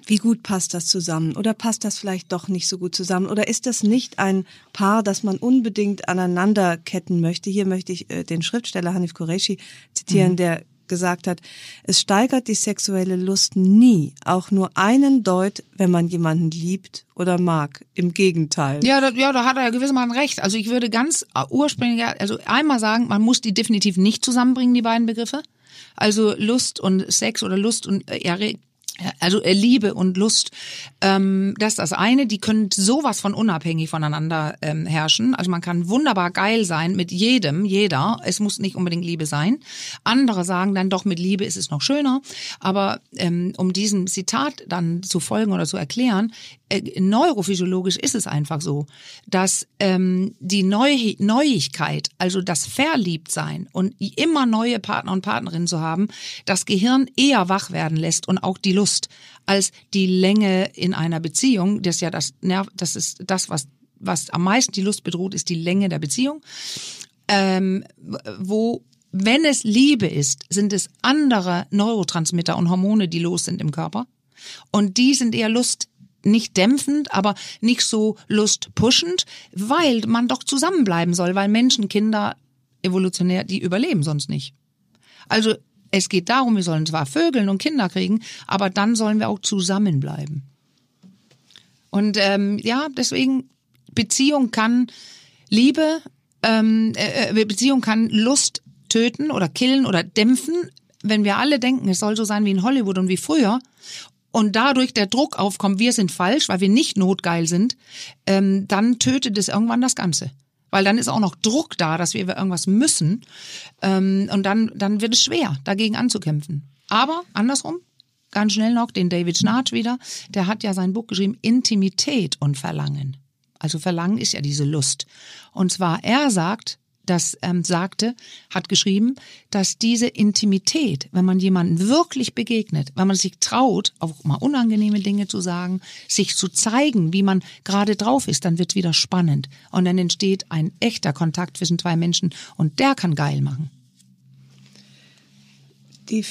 Wie gut passt das zusammen? Oder passt das vielleicht doch nicht so gut zusammen? Oder ist das nicht ein Paar, das man unbedingt aneinanderketten möchte? Hier möchte ich äh, den Schriftsteller Hanif Qureshi zitieren, mhm. der gesagt hat, es steigert die sexuelle Lust nie, auch nur einen Deut, wenn man jemanden liebt oder mag. Im Gegenteil. Ja, da, ja, da hat er ja gewissermaßen recht. Also ich würde ganz ursprünglich, also einmal sagen, man muss die definitiv nicht zusammenbringen, die beiden Begriffe. Also Lust und Sex oder Lust und äh, also äh, Liebe und Lust, ähm, das ist das eine. Die können sowas von unabhängig voneinander ähm, herrschen. Also man kann wunderbar geil sein mit jedem, jeder. Es muss nicht unbedingt Liebe sein. Andere sagen dann doch, mit Liebe ist es noch schöner. Aber ähm, um diesem Zitat dann zu folgen oder zu erklären, äh, neurophysiologisch ist es einfach so, dass ähm, die Neu Neuigkeit, also das Verliebtsein und immer neue Partner und Partnerinnen zu haben, das Gehirn eher wach werden lässt und auch die Lust als die Länge in einer Beziehung. Das ist ja das Nerv, das ist das, was was am meisten die Lust bedroht, ist die Länge der Beziehung, ähm, wo wenn es Liebe ist, sind es andere Neurotransmitter und Hormone, die los sind im Körper. Und die sind eher Lust nicht dämpfend, aber nicht so lustpushend, weil man doch zusammenbleiben soll, weil Menschen, Kinder evolutionär, die überleben sonst nicht. Also es geht darum, wir sollen zwar Vögeln und Kinder kriegen, aber dann sollen wir auch zusammenbleiben. Und ähm, ja, deswegen Beziehung kann Liebe, ähm, äh, äh Beziehung kann Lust töten oder killen oder dämpfen, wenn wir alle denken, es soll so sein wie in Hollywood und wie früher, und dadurch der Druck aufkommt, wir sind falsch, weil wir nicht notgeil sind, ähm, dann tötet es irgendwann das Ganze. Weil dann ist auch noch Druck da, dass wir irgendwas müssen. Ähm, und dann, dann wird es schwer, dagegen anzukämpfen. Aber andersrum, ganz schnell noch, den David Schnarch wieder, der hat ja sein Buch geschrieben, Intimität und Verlangen. Also Verlangen ist ja diese Lust. Und zwar, er sagt, das ähm, sagte, hat geschrieben, dass diese Intimität, wenn man jemanden wirklich begegnet, wenn man sich traut, auch mal unangenehme Dinge zu sagen, sich zu zeigen, wie man gerade drauf ist, dann wird wieder spannend und dann entsteht ein echter Kontakt zwischen zwei Menschen und der kann geil machen. Die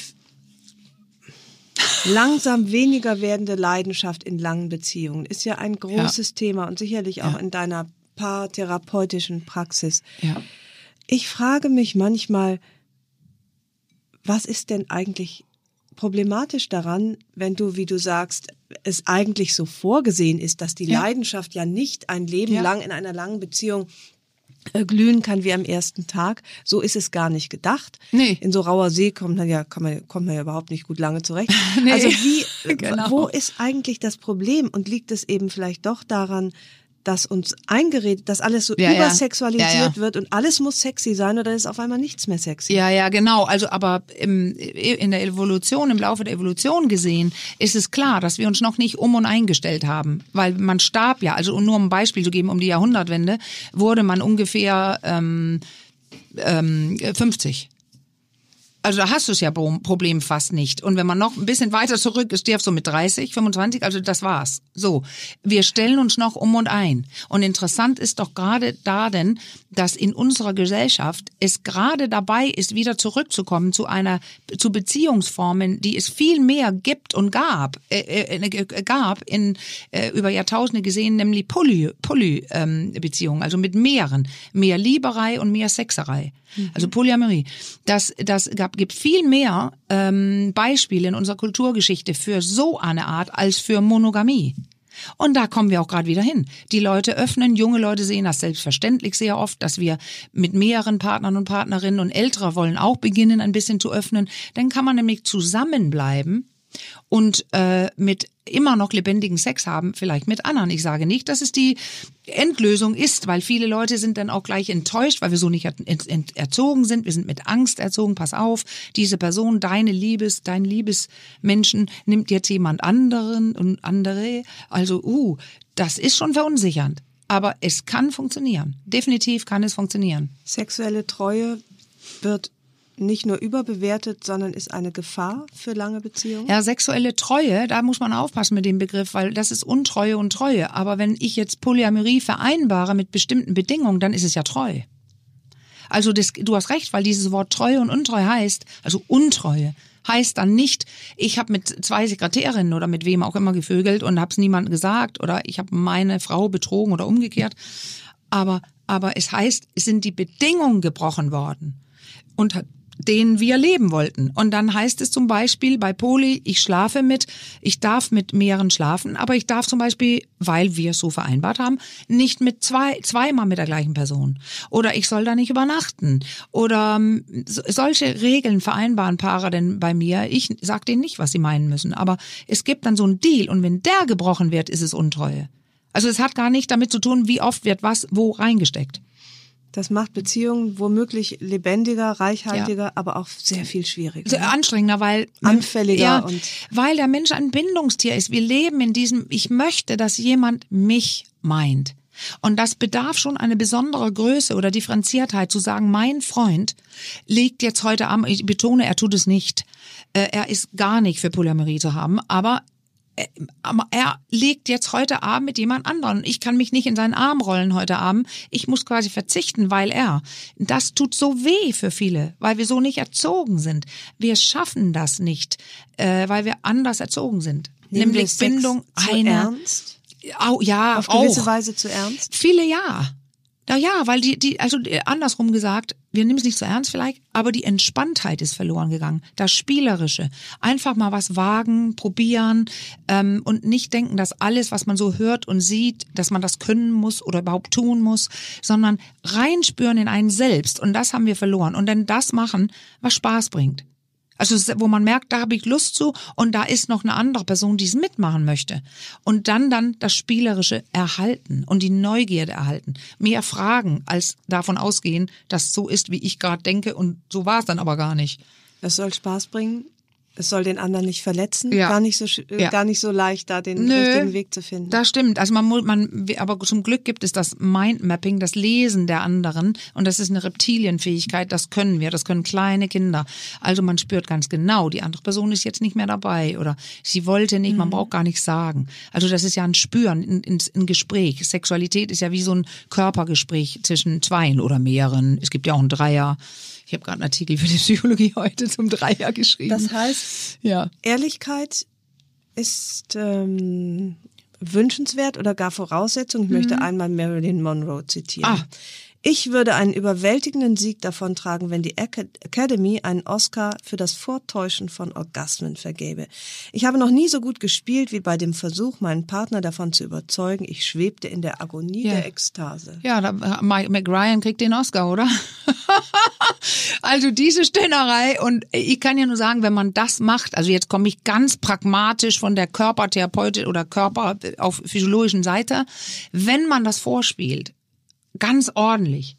langsam weniger werdende Leidenschaft in langen Beziehungen ist ja ein großes ja. Thema und sicherlich auch ja. in deiner paartherapeutischen Praxis. Ja. Ich frage mich manchmal, was ist denn eigentlich problematisch daran, wenn du, wie du sagst, es eigentlich so vorgesehen ist, dass die ja. Leidenschaft ja nicht ein Leben ja. lang in einer langen Beziehung äh, glühen kann wie am ersten Tag. So ist es gar nicht gedacht. Nee. In so rauer See kommt man ja, kann man, kommt man ja überhaupt nicht gut lange zurecht. nee. Also wie, genau. wo ist eigentlich das Problem? Und liegt es eben vielleicht doch daran, dass uns eingeredet, dass alles so ja, übersexualisiert ja. Ja, wird und alles muss sexy sein oder ist auf einmal nichts mehr sexy. Ja, ja, genau. Also aber im, in der Evolution, im Laufe der Evolution gesehen, ist es klar, dass wir uns noch nicht um und eingestellt haben, weil man starb ja. Also nur um ein Beispiel zu geben, um die Jahrhundertwende wurde man ungefähr ähm, ähm, 50 also da hast du es ja Problem fast nicht. Und wenn man noch ein bisschen weiter zurück ist, stirbst du mit 30, 25, also das war's. So, wir stellen uns noch um und ein. Und interessant ist doch gerade da denn, dass in unserer Gesellschaft es gerade dabei ist, wieder zurückzukommen zu einer, zu Beziehungsformen, die es viel mehr gibt und gab, äh, äh, äh gab in äh, über Jahrtausende gesehen, nämlich Poly, Poly ähm, Beziehungen, also mit mehreren, mehr Lieberei und mehr Sexerei. Mhm. Also Polyamorie. Das, das gab, gibt viel mehr ähm, Beispiele in unserer Kulturgeschichte für so eine Art als für Monogamie. Und da kommen wir auch gerade wieder hin. Die Leute öffnen, junge Leute sehen das selbstverständlich sehr oft, dass wir mit mehreren Partnern und Partnerinnen und Ältere wollen auch beginnen, ein bisschen zu öffnen. Dann kann man nämlich zusammenbleiben und äh, mit immer noch lebendigen Sex haben, vielleicht mit anderen. Ich sage nicht, dass es die Endlösung ist, weil viele Leute sind dann auch gleich enttäuscht, weil wir so nicht erzogen sind. Wir sind mit Angst erzogen. Pass auf, diese Person, deine Liebes, dein Liebesmenschen nimmt jetzt jemand anderen und andere. Also, uh, das ist schon verunsichernd. Aber es kann funktionieren. Definitiv kann es funktionieren. Sexuelle Treue wird nicht nur überbewertet, sondern ist eine Gefahr für lange Beziehungen? Ja, sexuelle Treue, da muss man aufpassen mit dem Begriff, weil das ist Untreue und Treue. Aber wenn ich jetzt Polyamorie vereinbare mit bestimmten Bedingungen, dann ist es ja treu. Also das, du hast recht, weil dieses Wort Treue und Untreue heißt, also Untreue heißt dann nicht, ich habe mit zwei Sekretärinnen oder mit wem auch immer gevögelt und habe es niemandem gesagt oder ich habe meine Frau betrogen oder umgekehrt. Aber, aber es heißt, es sind die Bedingungen gebrochen worden. Und den wir leben wollten. Und dann heißt es zum Beispiel bei Poli, ich schlafe mit, ich darf mit mehreren schlafen, aber ich darf zum Beispiel, weil wir es so vereinbart haben, nicht mit zwei, zweimal mit der gleichen Person. Oder ich soll da nicht übernachten. Oder ähm, solche Regeln vereinbaren Paare denn bei mir. Ich sag denen nicht, was sie meinen müssen. Aber es gibt dann so einen Deal und wenn der gebrochen wird, ist es Untreue. Also es hat gar nicht damit zu tun, wie oft wird was wo reingesteckt. Das macht Beziehungen womöglich lebendiger, reichhaltiger, ja. aber auch sehr viel schwieriger. Sehr anstrengender, weil anfälliger ja, und weil der Mensch ein Bindungstier ist. Wir leben in diesem ich möchte, dass jemand mich meint. Und das bedarf schon eine besondere Größe oder Differenziertheit zu sagen, mein Freund legt jetzt heute Abend, ich betone, er tut es nicht. Äh, er ist gar nicht für Polyamorie zu haben, aber er legt jetzt heute Abend mit jemand anderen. Ich kann mich nicht in seinen Arm rollen heute Abend. Ich muss quasi verzichten, weil er. Das tut so weh für viele, weil wir so nicht erzogen sind. Wir schaffen das nicht, äh, weil wir anders erzogen sind. Nehmen Nämlich Bindung eine. Ernst? Oh, ja, auf gewisse auch. Weise zu ernst. Viele ja. Na ja, weil die, die, also andersrum gesagt, wir nehmen es nicht so ernst vielleicht, aber die Entspanntheit ist verloren gegangen. Das Spielerische. Einfach mal was wagen, probieren ähm, und nicht denken, dass alles, was man so hört und sieht, dass man das können muss oder überhaupt tun muss, sondern reinspüren in einen selbst. Und das haben wir verloren. Und dann das machen, was Spaß bringt. Also wo man merkt, da habe ich Lust zu und da ist noch eine andere Person, die es mitmachen möchte. Und dann dann das Spielerische erhalten und die Neugierde erhalten. Mehr fragen, als davon ausgehen, dass so ist, wie ich gerade denke und so war es dann aber gar nicht. Das soll Spaß bringen es soll den anderen nicht verletzen, Ja. gar nicht so Ja. gar nicht so leicht, da den Nö, richtigen Weg zu finden. Das stimmt. Also man, mu- man, aber zum Glück gibt es das Mindmapping, das Lesen der anderen. Und das ist eine Reptilienfähigkeit. Das können wir. Das können kleine Kinder. Also man spürt ganz genau, die andere Person ist jetzt nicht mehr dabei oder sie wollte nicht. Man braucht gar nichts sagen. Also das ist ja ein Spüren, ein, ein, ein Gespräch. Sexualität ist ja wie so ein Körpergespräch zwischen zweien oder mehreren. Es gibt ja auch einen Dreier. Ich habe gerade einen Artikel für die Psychologie heute zum Dreier geschrieben. das heißt, ja. Ehrlichkeit ist ähm, wünschenswert oder gar Voraussetzung. Ich möchte einmal Marilyn Monroe zitieren. Mhm. Ah. Ich würde einen überwältigenden Sieg davontragen, wenn die Ac- Academy einen Oscar für das Vortäuschen von Orgasmen vergäbe. Ich habe noch nie so gut gespielt wie bei dem Versuch, meinen Partner davon zu überzeugen, ich schwebte in der Agonie Ja. der Ekstase. Ja, da, äh, Mike McRyan kriegt den Oscar, oder? also diese Stinnerei und ich kann ja nur sagen, wenn man das macht, also jetzt komme ich ganz pragmatisch von der Körpertherapeutin oder Körper auf physiologischen Seite, wenn man das vorspielt, ganz ordentlich,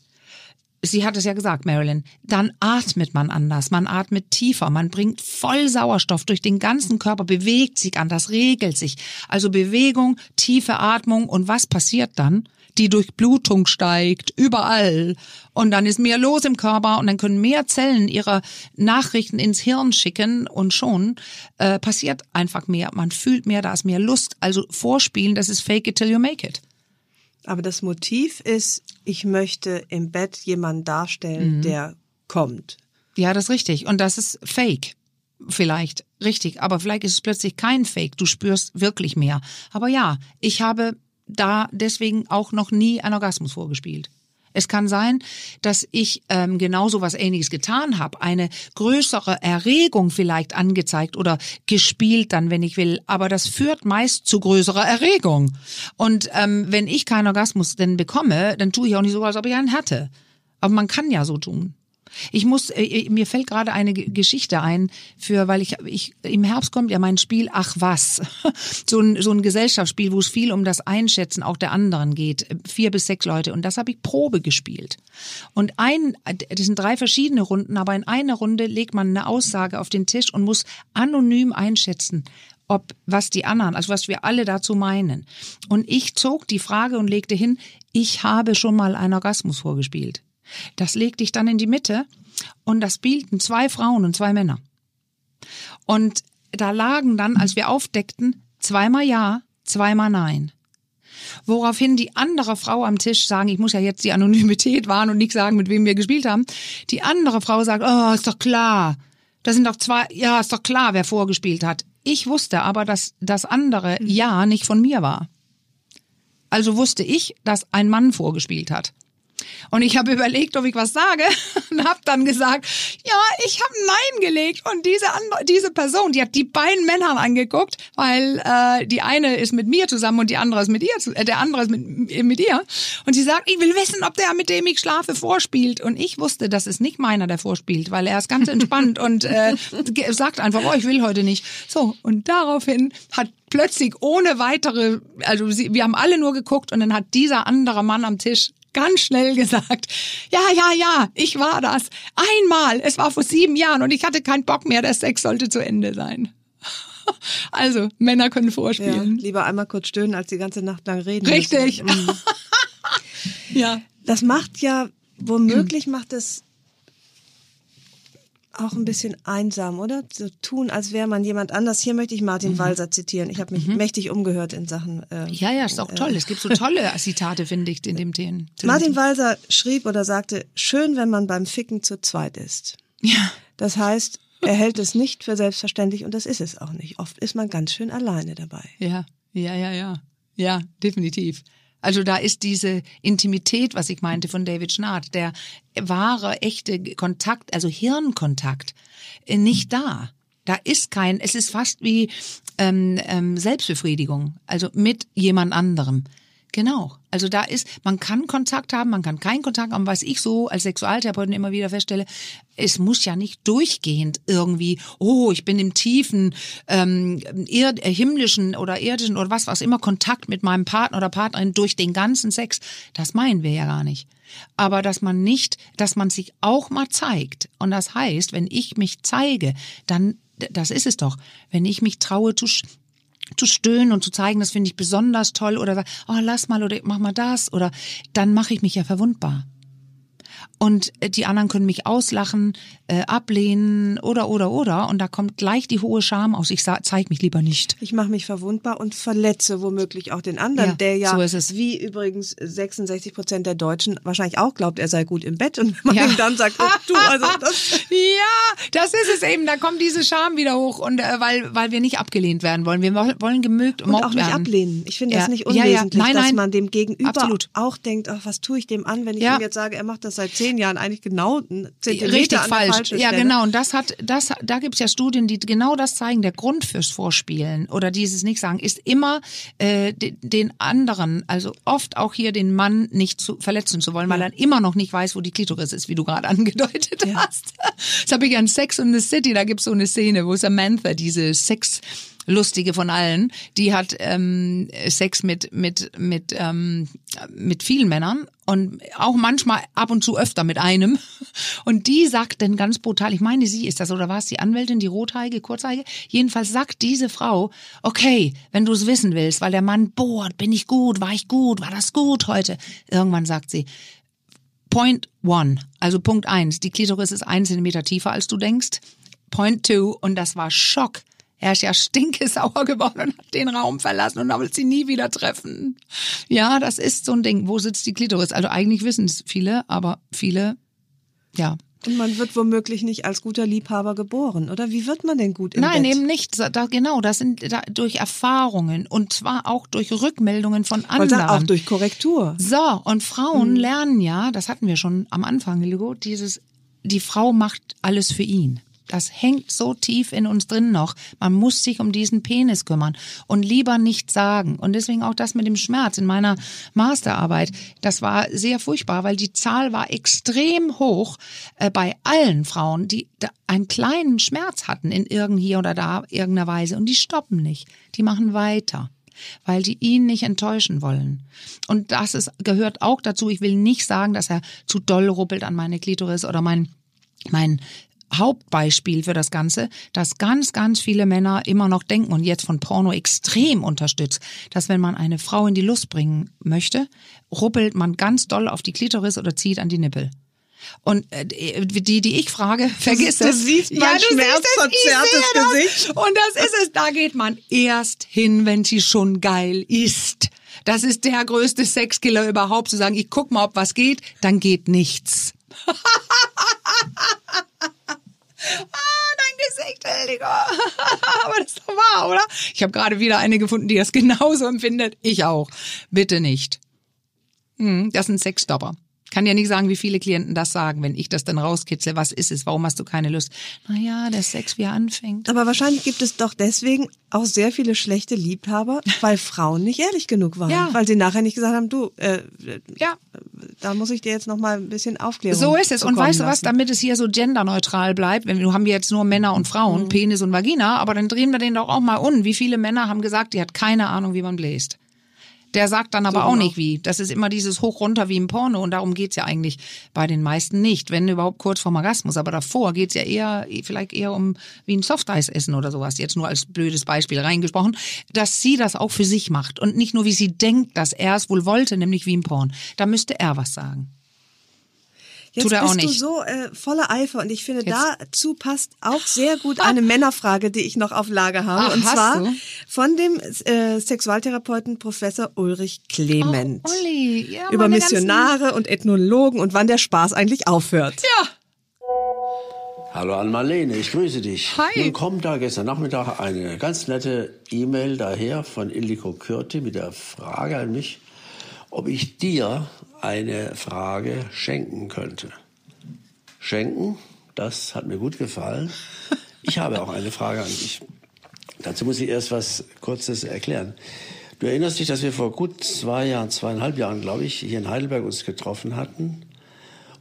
sie hat es ja gesagt, Marilyn, dann atmet man anders, man atmet tiefer, man bringt voll Sauerstoff durch den ganzen Körper, bewegt sich anders, regelt sich. Also Bewegung, tiefe Atmung und was passiert dann? Die Durchblutung steigt überall und dann ist mehr los im Körper und dann können mehr Zellen ihre Nachrichten ins Hirn schicken und schon äh, passiert einfach mehr. Man fühlt mehr, da ist mehr Lust. Also vorspielen, das ist fake it till you make it. Aber das Motiv ist, ich möchte im Bett jemanden darstellen, der kommt. Ja, das ist richtig. Und das ist Fake. Vielleicht. Richtig. Aber vielleicht ist es plötzlich kein Fake. Du spürst wirklich mehr. Aber ja, ich habe da deswegen auch noch nie einen Orgasmus vorgespielt. Es kann sein, dass ich ähm, genauso was Ähnliches getan habe, eine größere Erregung vielleicht angezeigt oder gespielt dann, wenn ich will. Aber das führt meist zu größerer Erregung. Und ähm, wenn ich keinen Orgasmus denn bekomme, dann tue ich auch nicht so, als ob ich einen hatte. Aber man kann ja so tun. Ich muss, äh, mir fällt gerade eine G- Geschichte ein, für, weil ich, ich, im Herbst kommt ja mein Spiel Ach was. So ein, so ein Gesellschaftsspiel, wo es viel um das Einschätzen auch der anderen geht. Vier bis sechs Leute. Und das habe ich Probe gespielt. Und ein, das sind drei verschiedene Runden, aber in einer Runde legt man eine Aussage auf den Tisch und muss anonym einschätzen, ob was die anderen, also was wir alle dazu meinen. Und ich zog die Frage und legte hin, ich habe schon mal einen Orgasmus vorgespielt. Das legte ich dann in die Mitte und das spielten zwei Frauen und zwei Männer. Und da lagen dann, als wir aufdeckten, zweimal ja, zweimal nein. Woraufhin die andere Frau am Tisch sagen, ich muss ja jetzt die Anonymität wahren und nicht sagen, mit wem wir gespielt haben. Die andere Frau sagt, oh, ist doch klar. Das sind doch zwei, ja, ist doch klar, wer vorgespielt hat. Ich wusste aber, dass das andere Ja nicht von mir war. Also wusste ich, dass ein Mann vorgespielt hat. Und ich habe überlegt, ob ich was sage und habe dann gesagt, ja, ich habe Nein gelegt. Und diese diese Person, die hat die beiden Männer angeguckt, weil äh, die eine ist mit mir zusammen und die andere ist mit ihr, äh, der andere ist mit, mit ihr. Und sie sagt, ich will wissen, ob der mit dem ich schlafe vorspielt. Und ich wusste, das ist nicht meiner, der vorspielt, weil er ist ganz entspannt und äh, sagt einfach, oh, ich will heute nicht. So und daraufhin hat plötzlich ohne weitere, also sie, wir haben alle nur geguckt und dann hat dieser andere Mann am Tisch ganz schnell gesagt, ja, ja, ja, ich war das. Einmal, es war vor sieben Jahren und ich hatte keinen Bock mehr, der Sex sollte zu Ende sein. Also, Männer können Ja, vorspielen. lieber einmal kurz stöhnen, als die ganze Nacht lang reden. Richtig. Mhm. Ja. Das macht ja, womöglich macht es auch ein bisschen einsam, oder? So tun, als wäre man jemand anders. Hier möchte ich Martin Walser zitieren. Ich habe mich mächtig umgehört in Sachen. Äh, Ja, ja, ist auch toll. Es gibt so tolle Zitate, finde ich, in dem Themen. Martin Walser schrieb oder sagte, schön, wenn man beim Ficken zu zweit ist. Ja. Das heißt, er hält es nicht für selbstverständlich und das ist es auch nicht. Oft ist man ganz schön alleine dabei. Ja, ja, ja, ja. Ja, definitiv. Also da ist diese Intimität, was ich meinte von David Schnarrt, der wahre, echte Kontakt, also Hirnkontakt, äh, nicht da. Da ist kein, es ist fast wie ähm, ähm, Selbstbefriedigung, also mit jemand anderem. Genau. Also da ist, man kann Kontakt haben, man kann keinen Kontakt haben, was ich so als Sexualtherapeutin immer wieder feststelle, es muss ja nicht durchgehend irgendwie, oh, ich bin im tiefen, ähm, äh, himmlischen oder irdischen oder was, was immer Kontakt mit meinem Partner oder Partnerin durch den ganzen Sex. Das meinen wir ja gar nicht. Aber dass man nicht, dass man sich auch mal zeigt. Und das heißt, wenn ich mich zeige, dann, das ist es doch, wenn ich mich traue zu, zu stöhnen und zu zeigen, das finde ich besonders toll oder oh lass mal oder mach mal das oder dann mache ich mich ja verwundbar und äh, die anderen können mich auslachen, äh, ablehnen oder oder oder und da kommt gleich die hohe Scham aus. Ich zeige mich lieber nicht. Ich mache mich verwundbar und verletze womöglich auch den anderen, ja, der ja so ist es. wie übrigens 66 Prozent der Deutschen wahrscheinlich auch glaubt, er sei gut im Bett und wenn man ja. ihm dann sagt, oh, du also das ja, das ist es eben. Da kommt diese Scham wieder hoch und äh, weil weil wir nicht abgelehnt werden wollen. Wir wollen gemögt und auch nicht werden. ablehnen. Ich finde ja. das nicht unwesentlich, nein, nein. dass man dem Gegenüber Absolut. auch denkt, ach, was tue ich dem an, wenn ich ihm jetzt sage, er macht das seit zehn Jahren eigentlich genau einen Zentimeter Richtig falsch. Der ja, Stelle. genau. Und das hat, das, da gibt's ja Studien, die genau das zeigen. Der Grund fürs Vorspielen oder dieses nicht sagen ist immer äh, den anderen, also oft auch hier den Mann nicht zu verletzen zu wollen, weil er immer noch nicht weiß, wo die Klitoris ist, wie du gerade angedeutet Ja. hast. Das habe ich an Sex in the City. Da gibt's so eine Szene, wo Samantha diese Sex lustige von allen, die hat ähm, Sex mit mit mit ähm, mit vielen Männern und auch manchmal ab und zu öfter mit einem und die sagt dann ganz brutal, ich meine sie ist das oder war es die Anwältin, die rothaarige, kurzhaarige, jedenfalls sagt diese Frau, okay, wenn du es wissen willst, weil der Mann bohrt, bin ich gut, war ich gut, war das gut heute, irgendwann sagt sie, Point one, also Punkt eins, die Klitoris ist ein Zentimeter tiefer als du denkst. Point two, und das war Schock. Er ist ja stinkesauer geworden und hat den Raum verlassen und will sie nie wieder treffen. Ja, das ist so ein Ding. Wo sitzt die Klitoris? Also eigentlich wissen es viele, aber viele, ja. Und man wird womöglich nicht als guter Liebhaber geboren, oder? Wie wird man denn gut im Nein, Bett? eben nicht. Da, genau, das sind da, durch Erfahrungen und zwar auch durch Rückmeldungen von anderen. dann auch durch Korrektur. So, und Frauen lernen ja, das hatten wir schon am Anfang, Ligo, dieses, die Frau macht alles für ihn. Das hängt so tief in uns drin noch. Man muss sich um diesen Penis kümmern und lieber nicht sagen. Und deswegen auch das mit dem Schmerz in meiner Masterarbeit. Das war sehr furchtbar, weil die Zahl war extrem hoch äh, bei allen Frauen, die einen kleinen Schmerz hatten in irgend hier oder da irgendeiner Weise. Und die stoppen nicht. Die machen weiter weil die ihn nicht enttäuschen wollen. Und das ist, gehört auch dazu. Ich will nicht sagen, dass er zu doll ruppelt an meine Klitoris oder mein, mein Hauptbeispiel für das Ganze, dass ganz, ganz viele Männer immer noch denken und jetzt von Porno extrem unterstützt, dass wenn man eine Frau in die Lust bringen möchte, ruppelt man ganz doll auf die Klitoris oder zieht an die Nippel. Und äh, die, die ich frage, vergiss du es. siehst mein du siehst es, ich schmerzverzerrtes das. Gesicht. Und das ist es. Da geht man erst hin, wenn sie schon geil ist. Das ist der größte Sexkiller überhaupt, zu sagen, ich guck mal, ob was geht, dann geht nichts. Ah, dein Gesicht, Heldiger. Aber das ist doch wahr, oder? Ich habe gerade wieder eine gefunden, die das genauso empfindet. Ich auch. Bitte nicht. Hm, das sind Sexstopper. Kann ja nicht sagen, wie viele Klienten das sagen, wenn ich das dann rauskitzel. Was ist es? Warum hast du keine Lust? Naja, der Sex, wie er anfängt. Aber wahrscheinlich gibt es doch deswegen auch sehr viele schlechte Liebhaber, weil Frauen nicht ehrlich genug waren. Ja. Weil sie nachher nicht gesagt haben, du, äh, Ja, da muss ich dir jetzt noch mal ein bisschen Aufklärung So ist es. Und weißt du was, damit es hier so genderneutral bleibt, wenn wir haben wir jetzt nur Männer und Frauen, Penis und Vagina, aber dann drehen wir den doch auch mal um. Wie viele Männer haben gesagt, die hat keine Ahnung, wie man bläst. Der sagt dann aber So auch genau. nicht wie. Das ist immer dieses hoch runter wie im Porno und darum geht's ja eigentlich bei den meisten nicht, wenn überhaupt kurz vorm Orgasmus. Aber davor geht's ja eher, vielleicht eher um wie ein Softeis essen oder sowas. Jetzt nur als blödes Beispiel reingesprochen, dass sie das auch für sich macht und nicht nur wie sie denkt, dass er es wohl wollte, nämlich wie im Porn. Da müsste er was sagen. Jetzt tut er bist auch du nicht. so äh, voller Eifer und ich finde, Jetzt- dazu passt auch sehr gut eine Männerfrage, die ich noch auf Lager habe. Ah, und zwar du? von dem äh, Sexualtherapeuten Professor Ulrich Clement. Oh, Uli, ja, über Missionare und Ethnologen und wann der Spaß eigentlich aufhört. Ja. Hallo an Marlene, ich grüße dich. Hi. Nun kommt da gestern Nachmittag eine ganz nette E-Mail daher von Ildiko Kürti mit der Frage an mich, ob ich dir eine Frage schenken könnte. Schenken, das hat mir gut gefallen. Ich habe auch eine Frage an dich. Dazu muss ich erst was Kurzes erklären. Du erinnerst dich, dass wir vor gut zwei Jahren, zweieinhalb Jahren, glaube ich, hier in Heidelberg uns getroffen hatten,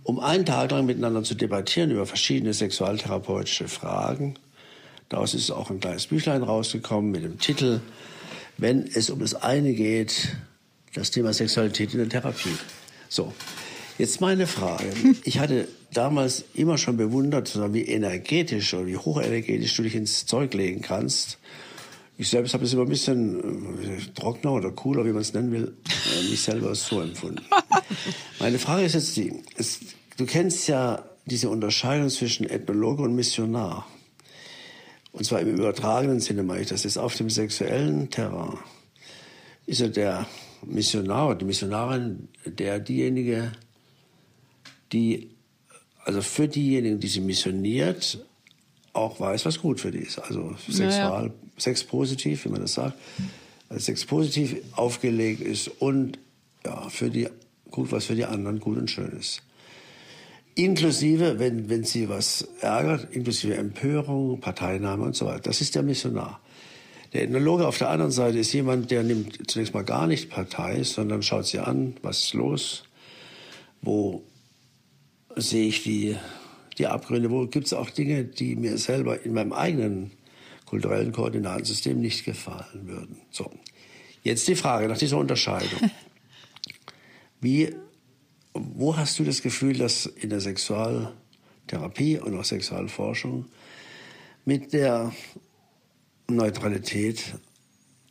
um einen Tag lang miteinander zu debattieren über verschiedene sexualtherapeutische Fragen. Daraus ist auch ein kleines Büchlein rausgekommen mit dem Titel Wenn es um das eine geht, das Thema Sexualität in der Therapie. So, jetzt meine Frage. Ich hatte damals immer schon bewundert, wie energetisch oder wie hochenergetisch du dich ins Zeug legen kannst ich selbst habe es immer ein bisschen äh, trockener oder cooler, wie man es nennen will, äh, mich selber so empfunden. Meine Frage ist jetzt die, es, du kennst ja diese Unterscheidung zwischen Ethnologe und Missionar. Und zwar im übertragenen Sinne meine ich das. Ist auf dem sexuellen Terrain ist er der Missionar oder die Missionarin, der diejenige, die, also für diejenigen, die sie missioniert, auch weiß, was gut für die ist. Also sexual, naja. sexpositiv, wie man das sagt, als sexpositiv aufgelegt ist und ja, für die gut, was für die anderen gut und schön ist. Inklusive, wenn, wenn sie was ärgert, inklusive Empörung, Parteinahme und so weiter. Das ist der Missionar. Der Ethnologe auf der anderen Seite ist jemand, der nimmt zunächst mal gar nicht Partei, sondern schaut sie an, was ist los, wo sehe ich die die Abgründe, wo gibt es auch Dinge, die mir selber in meinem eigenen kulturellen Koordinatensystem nicht gefallen würden. So, jetzt die Frage nach dieser Unterscheidung. Wie, wo hast du das Gefühl, dass in der Sexualtherapie und auch Sexualforschung mit der Neutralität,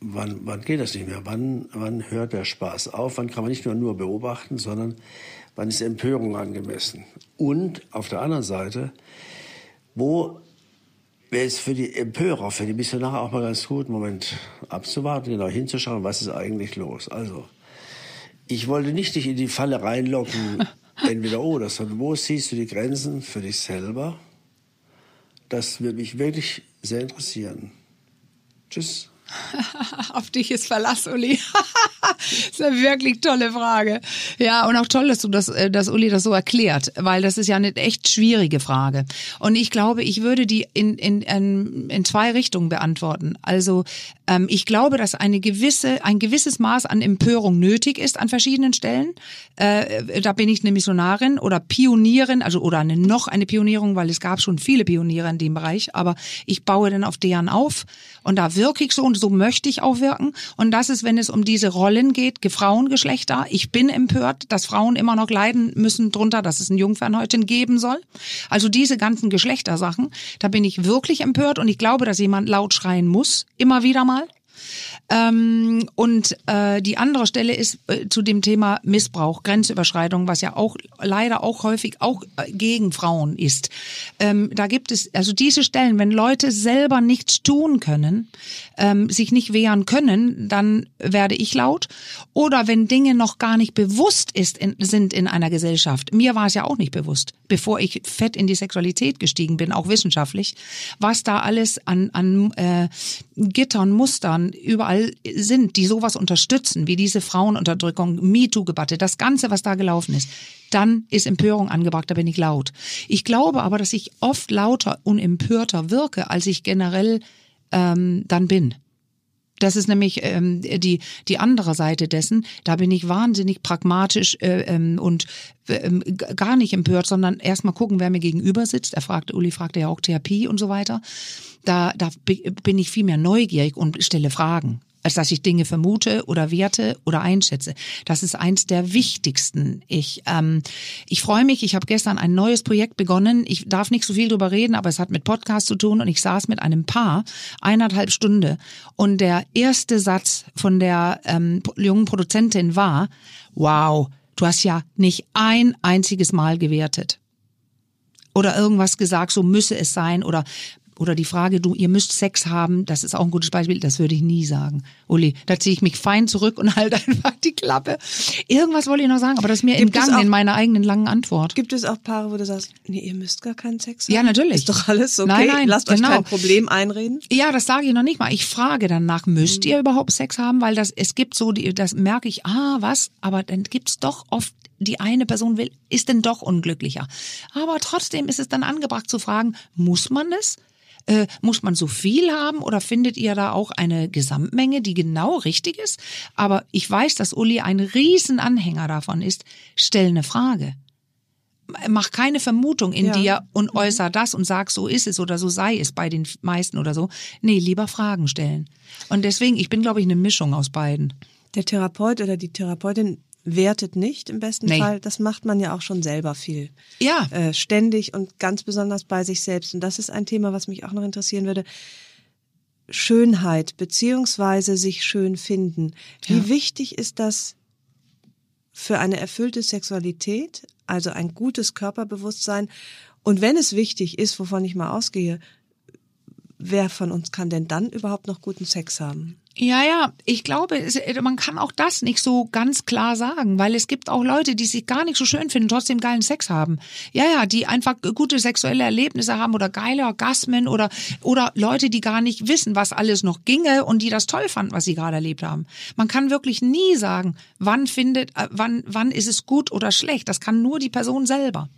wann, wann geht das nicht mehr? Wann, wann hört der Spaß auf? Wann kann man nicht nur, nur beobachten, sondern wann ist Empörung angemessen? Und auf der anderen Seite, wo wäre es für die Empörer, für die Missionare auch mal ganz gut, einen Moment abzuwarten, genau hinzuschauen, was ist eigentlich los. Also, ich wollte nicht dich in die Falle reinlocken, entweder oder, sondern wo siehst du die Grenzen für dich selber? Das würde mich wirklich sehr interessieren. Tschüss. Auf dich ist Verlass, Uli. das ist eine wirklich tolle Frage. Ja, und auch toll, dass du das, äh, dass Uli das so erklärt, weil das ist ja eine echt schwierige Frage. Und ich glaube, ich würde die in, in, in, in zwei Richtungen beantworten. Also, ähm, ich glaube, dass eine gewisse, ein gewisses Maß an Empörung nötig ist an verschiedenen Stellen. Äh, da bin ich eine Missionarin oder Pionierin, also, oder eine, noch eine Pionierung, weil es gab schon viele Pioniere in dem Bereich, aber ich baue dann auf deren auf und da wirke ich so und so möchte ich auch wirken. Und das ist, wenn es um diese Rollen geht, Frauengeschlechter. Ich bin empört, dass Frauen immer noch leiden müssen drunter, dass es ein Jungfernhäutchen geben soll. Also diese ganzen Geschlechtersachen, da bin ich wirklich empört und ich glaube, dass jemand laut schreien muss, immer wieder mal. Ähm, und äh, die andere Stelle ist äh, zu dem Thema Missbrauch, Grenzüberschreitung, was ja auch leider auch häufig auch äh, gegen Frauen ist. Ähm, da gibt es also diese Stellen, wenn Leute selber nichts tun können, ähm, sich nicht wehren können, dann werde ich laut. Oder wenn Dinge noch gar nicht bewusst ist, in, sind in einer Gesellschaft. Mir war es ja auch nicht bewusst, bevor ich fett in die Sexualität gestiegen bin, auch wissenschaftlich, was da alles an, an äh, Gittern, Mustern überall sind, die sowas unterstützen, wie diese Frauenunterdrückung, MeToo-Debatte, das Ganze, was da gelaufen ist, dann ist Empörung angebracht, da bin ich laut. Ich glaube aber, dass ich oft lauter und empörter wirke, als ich generell ähm, dann bin. Das ist nämlich ähm, die, die andere Seite dessen. Da bin ich wahnsinnig pragmatisch äh, ähm, und ähm, gar nicht empört, sondern erstmal gucken, wer mir gegenüber sitzt. Er fragte, Uli fragte ja auch Therapie und so weiter. Da, da bin ich viel mehr neugierig und stelle Fragen als dass ich Dinge vermute oder werte oder einschätze. Das ist eins der wichtigsten. Ich, ähm, ich freue mich, ich habe gestern ein neues Projekt begonnen. Ich darf nicht so viel drüber reden, aber es hat mit Podcast zu tun und ich saß mit einem Paar eineinhalb Stunde und der erste Satz von der ähm, jungen Produzentin war, wow, du hast ja nicht ein einziges Mal gewertet oder irgendwas gesagt, so müsse es sein oder oder die Frage, du, ihr müsst Sex haben, das ist auch ein gutes Beispiel, das würde ich nie sagen. Uli, da ziehe ich mich fein zurück und halte einfach die Klappe. Irgendwas wollte ich noch sagen, aber das ist mir gibt entgangen auch, in meiner eigenen langen Antwort. Gibt es auch Paare, wo du sagst, nee, ihr müsst gar keinen Sex haben? Ja, natürlich. Ist doch alles okay. Nein, nein, Lasst genau. euch kein Problem einreden. Ja, das sage ich noch nicht mal. Ich frage danach, müsst ihr überhaupt Sex haben? Weil das, es gibt so, das merke ich, ah, was? Aber dann gibt's doch oft die eine Person will, ist denn doch unglücklicher. Aber trotzdem ist es dann angebracht zu fragen, muss man das? Äh, muss man so viel haben oder findet ihr da auch eine Gesamtmenge, die genau richtig ist? Aber ich weiß, dass Uli ein Riesenanhänger davon ist. Stell eine Frage. Mach keine Vermutung in Ja. dir und äußer das und sag, so ist es oder so sei es bei den meisten oder so. Nee, lieber Fragen stellen. Und deswegen, ich bin, glaube ich, eine Mischung aus beiden. Der Therapeut oder die Therapeutin wertet nicht im besten Nee. Fall. Das macht man ja auch schon selber viel. Ja. Äh, ständig und ganz besonders bei sich selbst. Und das ist ein Thema, was mich auch noch interessieren würde. Schönheit beziehungsweise sich schön finden. Wie Ja. wichtig ist das für eine erfüllte Sexualität, also ein gutes Körperbewusstsein? Und wenn es wichtig ist, wovon ich mal ausgehe, wer von uns kann denn dann überhaupt noch guten Sex haben? Ja, ja, ich glaube, äh, man kann auch das nicht so ganz klar sagen, weil es gibt auch Leute, die sich gar nicht so schön finden, trotzdem geilen Sex haben. Ja, ja, die einfach gute sexuelle Erlebnisse haben oder geile Orgasmen oder, oder Leute, die gar nicht wissen, was alles noch ginge und die das toll fanden, was sie gerade erlebt haben. Man kann wirklich nie sagen, wann findet, äh, wann, wann ist es gut oder schlecht. Das kann nur die Person selber.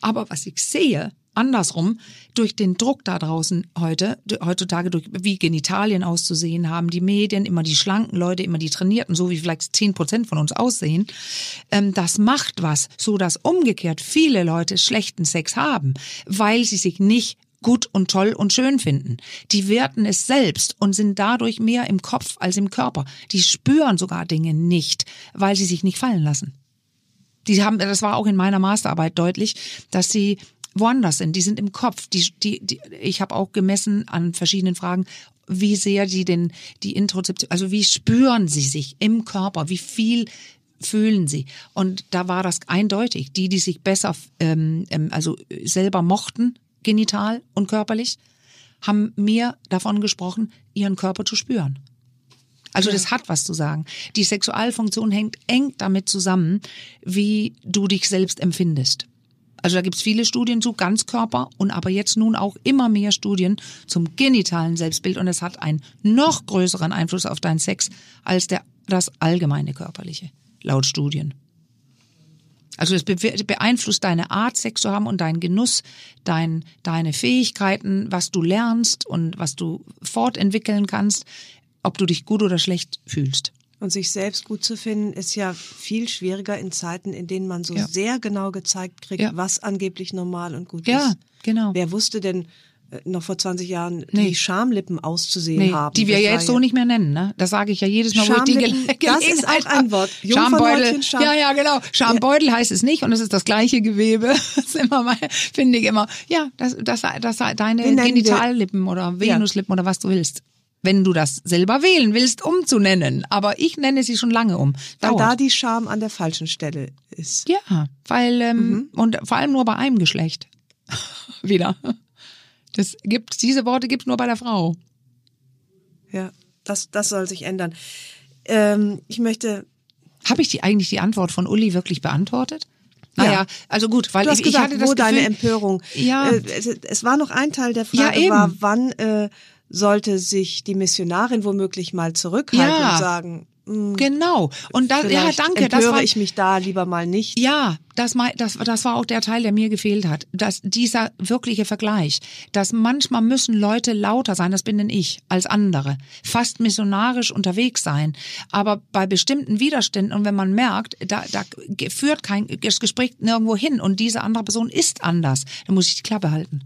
Aber was ich sehe, andersrum, durch den Druck da draußen heute, heutzutage durch wie Genitalien auszusehen haben, die Medien, immer die schlanken Leute, immer die trainierten, so wie vielleicht zehn Prozent von uns aussehen, ähm, das macht was, so dass umgekehrt viele Leute schlechten Sex haben, weil sie sich nicht gut und toll und schön finden. Die werten es selbst und sind dadurch mehr im Kopf als im Körper. Die spüren sogar Dinge nicht, weil sie sich nicht fallen lassen. Die haben, das war auch in meiner Masterarbeit deutlich, dass sie woanders sind. Die sind im Kopf. Die, die, die, ich habe auch gemessen an verschiedenen Fragen, wie sehr die den die Introzeption, also wie spüren sie sich im Körper, wie viel fühlen sie. Und da war das eindeutig. Die, die sich besser, ähm, ähm, also selber mochten, genital und körperlich, haben mehr davon gesprochen, ihren Körper zu spüren. Also das hat was zu sagen. Die Sexualfunktion hängt eng damit zusammen, wie du dich selbst empfindest. Also da gibt's viele Studien zu Ganzkörper und aber jetzt nun auch immer mehr Studien zum genitalen Selbstbild und es hat einen noch größeren Einfluss auf deinen Sex als der, das allgemeine körperliche, laut Studien. Also es beeinflusst deine Art, Sex zu haben und deinen Genuss, dein, deine Fähigkeiten, was du lernst und was du fortentwickeln kannst, ob du dich gut oder schlecht fühlst. Und sich selbst gut zu finden, ist ja viel schwieriger in Zeiten, in denen man so Ja. sehr genau gezeigt kriegt, Ja. was angeblich normal und gut Ja, ist. genau. Wer wusste denn äh, noch vor 20 Jahren, Nee. wie Schamlippen auszusehen Nee, haben? die wir ja jetzt so nicht mehr nennen, ne? Das sage ich ja jedes Mal, wo ich die Schamlippen, das ist auch ein. Wort. Jungfernhäutchen, Scham- Ja, ja, genau. Schambeutel heißt es nicht und es ist das gleiche Gewebe. Das ist immer mal, finde ich immer. Ja, das, das, das, deine Genitallippen oder Venuslippen oder was du willst. Wenn du das selber wählen willst, umzunennen. Aber ich nenne sie schon lange um. Weil Dauert. da die Scham an der falschen Stelle ist. Ja, weil ähm, Mhm. und vor allem nur bei einem Geschlecht. Wieder. Das gibt diese Worte gibt's nur bei der Frau. Ja, das, das soll sich ändern. Ähm, ich möchte Habe ich die eigentlich die Antwort von Uli wirklich beantwortet? Naja, also gut, weil Du hast ich, ich gesagt, hatte das wo deine Gefühl, Empörung. Ja. Äh, es, es war noch ein Teil der Ja, Frage, eben. war, wann äh, sollte sich die Missionarin womöglich mal zurückhalten Ja. und sagen, hm, Genau. Und da, ja, danke. Das war, ich mich da lieber mal nicht. Ja, das, das, das war auch der Teil, der mir gefehlt hat. Dass dieser wirkliche Vergleich, dass manchmal müssen Leute lauter sein, das bin denn ich, als andere. Fast missionarisch unterwegs sein. Aber bei bestimmten Widerständen und wenn man merkt, da, da führt kein Gespräch nirgendwo hin und diese andere Person ist anders, dann muss ich die Klappe halten.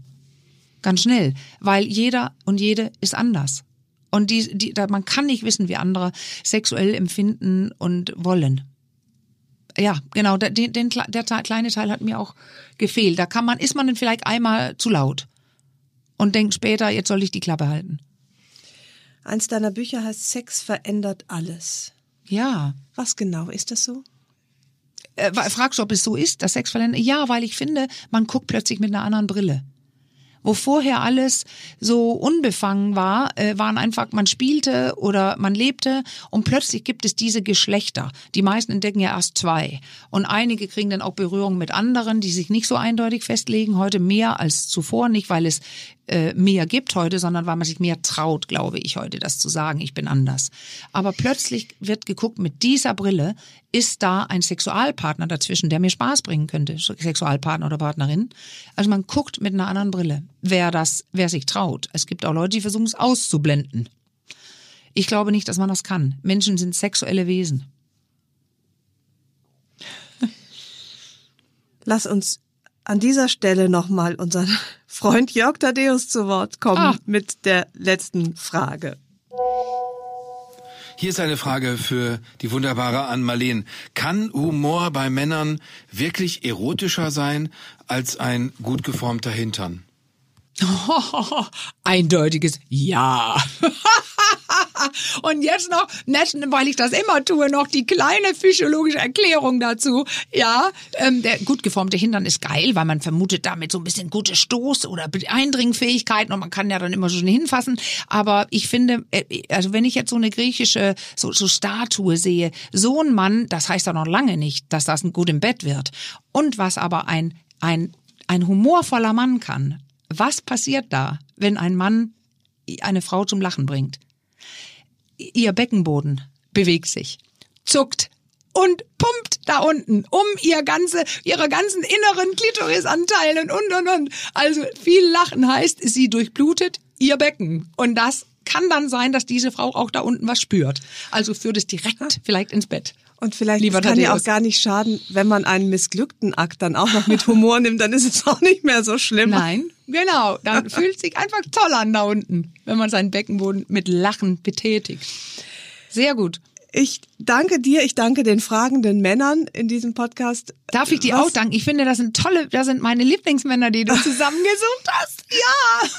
Ganz schnell. Weil jeder und jede ist anders. Und die, die, da, man kann nicht wissen, wie andere sexuell empfinden und wollen ja, genau, der, den, der kleine Teil hat mir auch gefehlt. Da kann man, ist man dann vielleicht einmal zu laut und denkt später, jetzt soll ich die Klappe halten. Eins deiner Bücher heißt Sex verändert alles. Ja. Was genau ist das so? Äh, fragst du, ob es so ist, dass Sex verändert? Ja, weil ich finde, man guckt plötzlich mit einer anderen Brille. Wo vorher alles so unbefangen war, äh, waren einfach, man spielte oder man lebte und plötzlich gibt es diese Geschlechter. Die meisten entdecken ja erst zwei. Und einige kriegen dann auch Berührung mit anderen, die sich nicht so eindeutig festlegen. Heute mehr als zuvor, nicht weil es äh, mehr gibt heute, sondern weil man sich mehr traut, glaube ich heute, das zu sagen, ich bin anders. Aber plötzlich wird geguckt mit dieser Brille, ist da ein Sexualpartner dazwischen, der mir Spaß bringen könnte, Sexualpartner oder Partnerin. Also man guckt mit einer anderen Brille, wer das, wer sich traut. Es gibt auch Leute, die versuchen es auszublenden. Ich glaube nicht, dass man das kann. Menschen sind sexuelle Wesen. Lass uns an dieser Stelle nochmal unseren Freund Jörg Tadeus zu Wort kommen ah. mit der letzten Frage. Hier ist eine Frage für die wunderbare Ann-Marleen. Kann Humor bei Männern wirklich erotischer sein als ein gut geformter Hintern? Eindeutiges Ja. Und jetzt noch, weil ich das immer tue, noch die kleine physiologische Erklärung dazu. Ja, ähm, der gut geformte Hintern ist geil, weil man vermutet damit so ein bisschen gute Stoß- oder Eindringfähigkeiten und man kann ja dann immer schon hinfassen. Aber ich finde, äh, also wenn ich jetzt so eine griechische so, so Statue sehe, so ein Mann, das heißt ja noch lange nicht, dass das ein gut im Bett wird. Und was aber ein, ein, ein humorvoller Mann kann, was passiert da, wenn ein Mann eine Frau zum Lachen bringt? Ihr Beckenboden bewegt sich, zuckt und pumpt da unten um ihr ganze, ihre ganzen inneren Klitorisanteilen und und und. Also viel Lachen heißt, sie durchblutet ihr Becken und das kann dann sein, dass diese Frau auch da unten was spürt. Also führt es direkt vielleicht ins Bett. Und vielleicht Lieber kann ja auch gar nicht schaden, wenn man einen missglückten Akt dann auch noch mit Humor nimmt, dann ist es auch nicht mehr so schlimm. Nein, genau. Dann fühlt sich einfach toll an da unten, wenn man seinen Beckenboden mit Lachen betätigt. Sehr gut. Ich danke dir, ich danke den fragenden Männern in diesem Podcast. Darf ich dir Was? auch danken? Ich finde, das sind tolle, das sind meine Lieblingsmänner, die du zusammengesucht hast. Ja,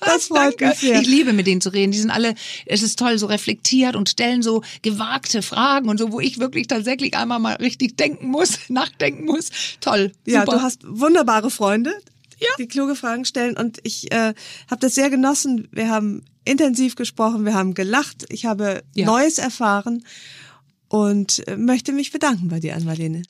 das freut mich sehr. Ich liebe mit denen zu reden. Die sind alle, es ist toll, so reflektiert und stellen so gewagte Fragen und so, wo ich wirklich tatsächlich einmal mal richtig denken muss, nachdenken muss. Toll. Super. Ja, du hast wunderbare Freunde. Ja. die kluge Fragen stellen. Und ich äh, habe das sehr genossen. Wir haben intensiv gesprochen, wir haben gelacht, ich habe ja. Neues erfahren und äh, möchte mich bedanken bei dir, Ann-Marlene.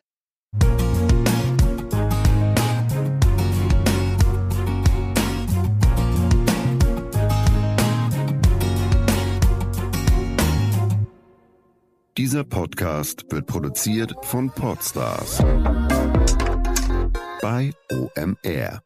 Dieser Podcast wird produziert von Podstars bei OMR.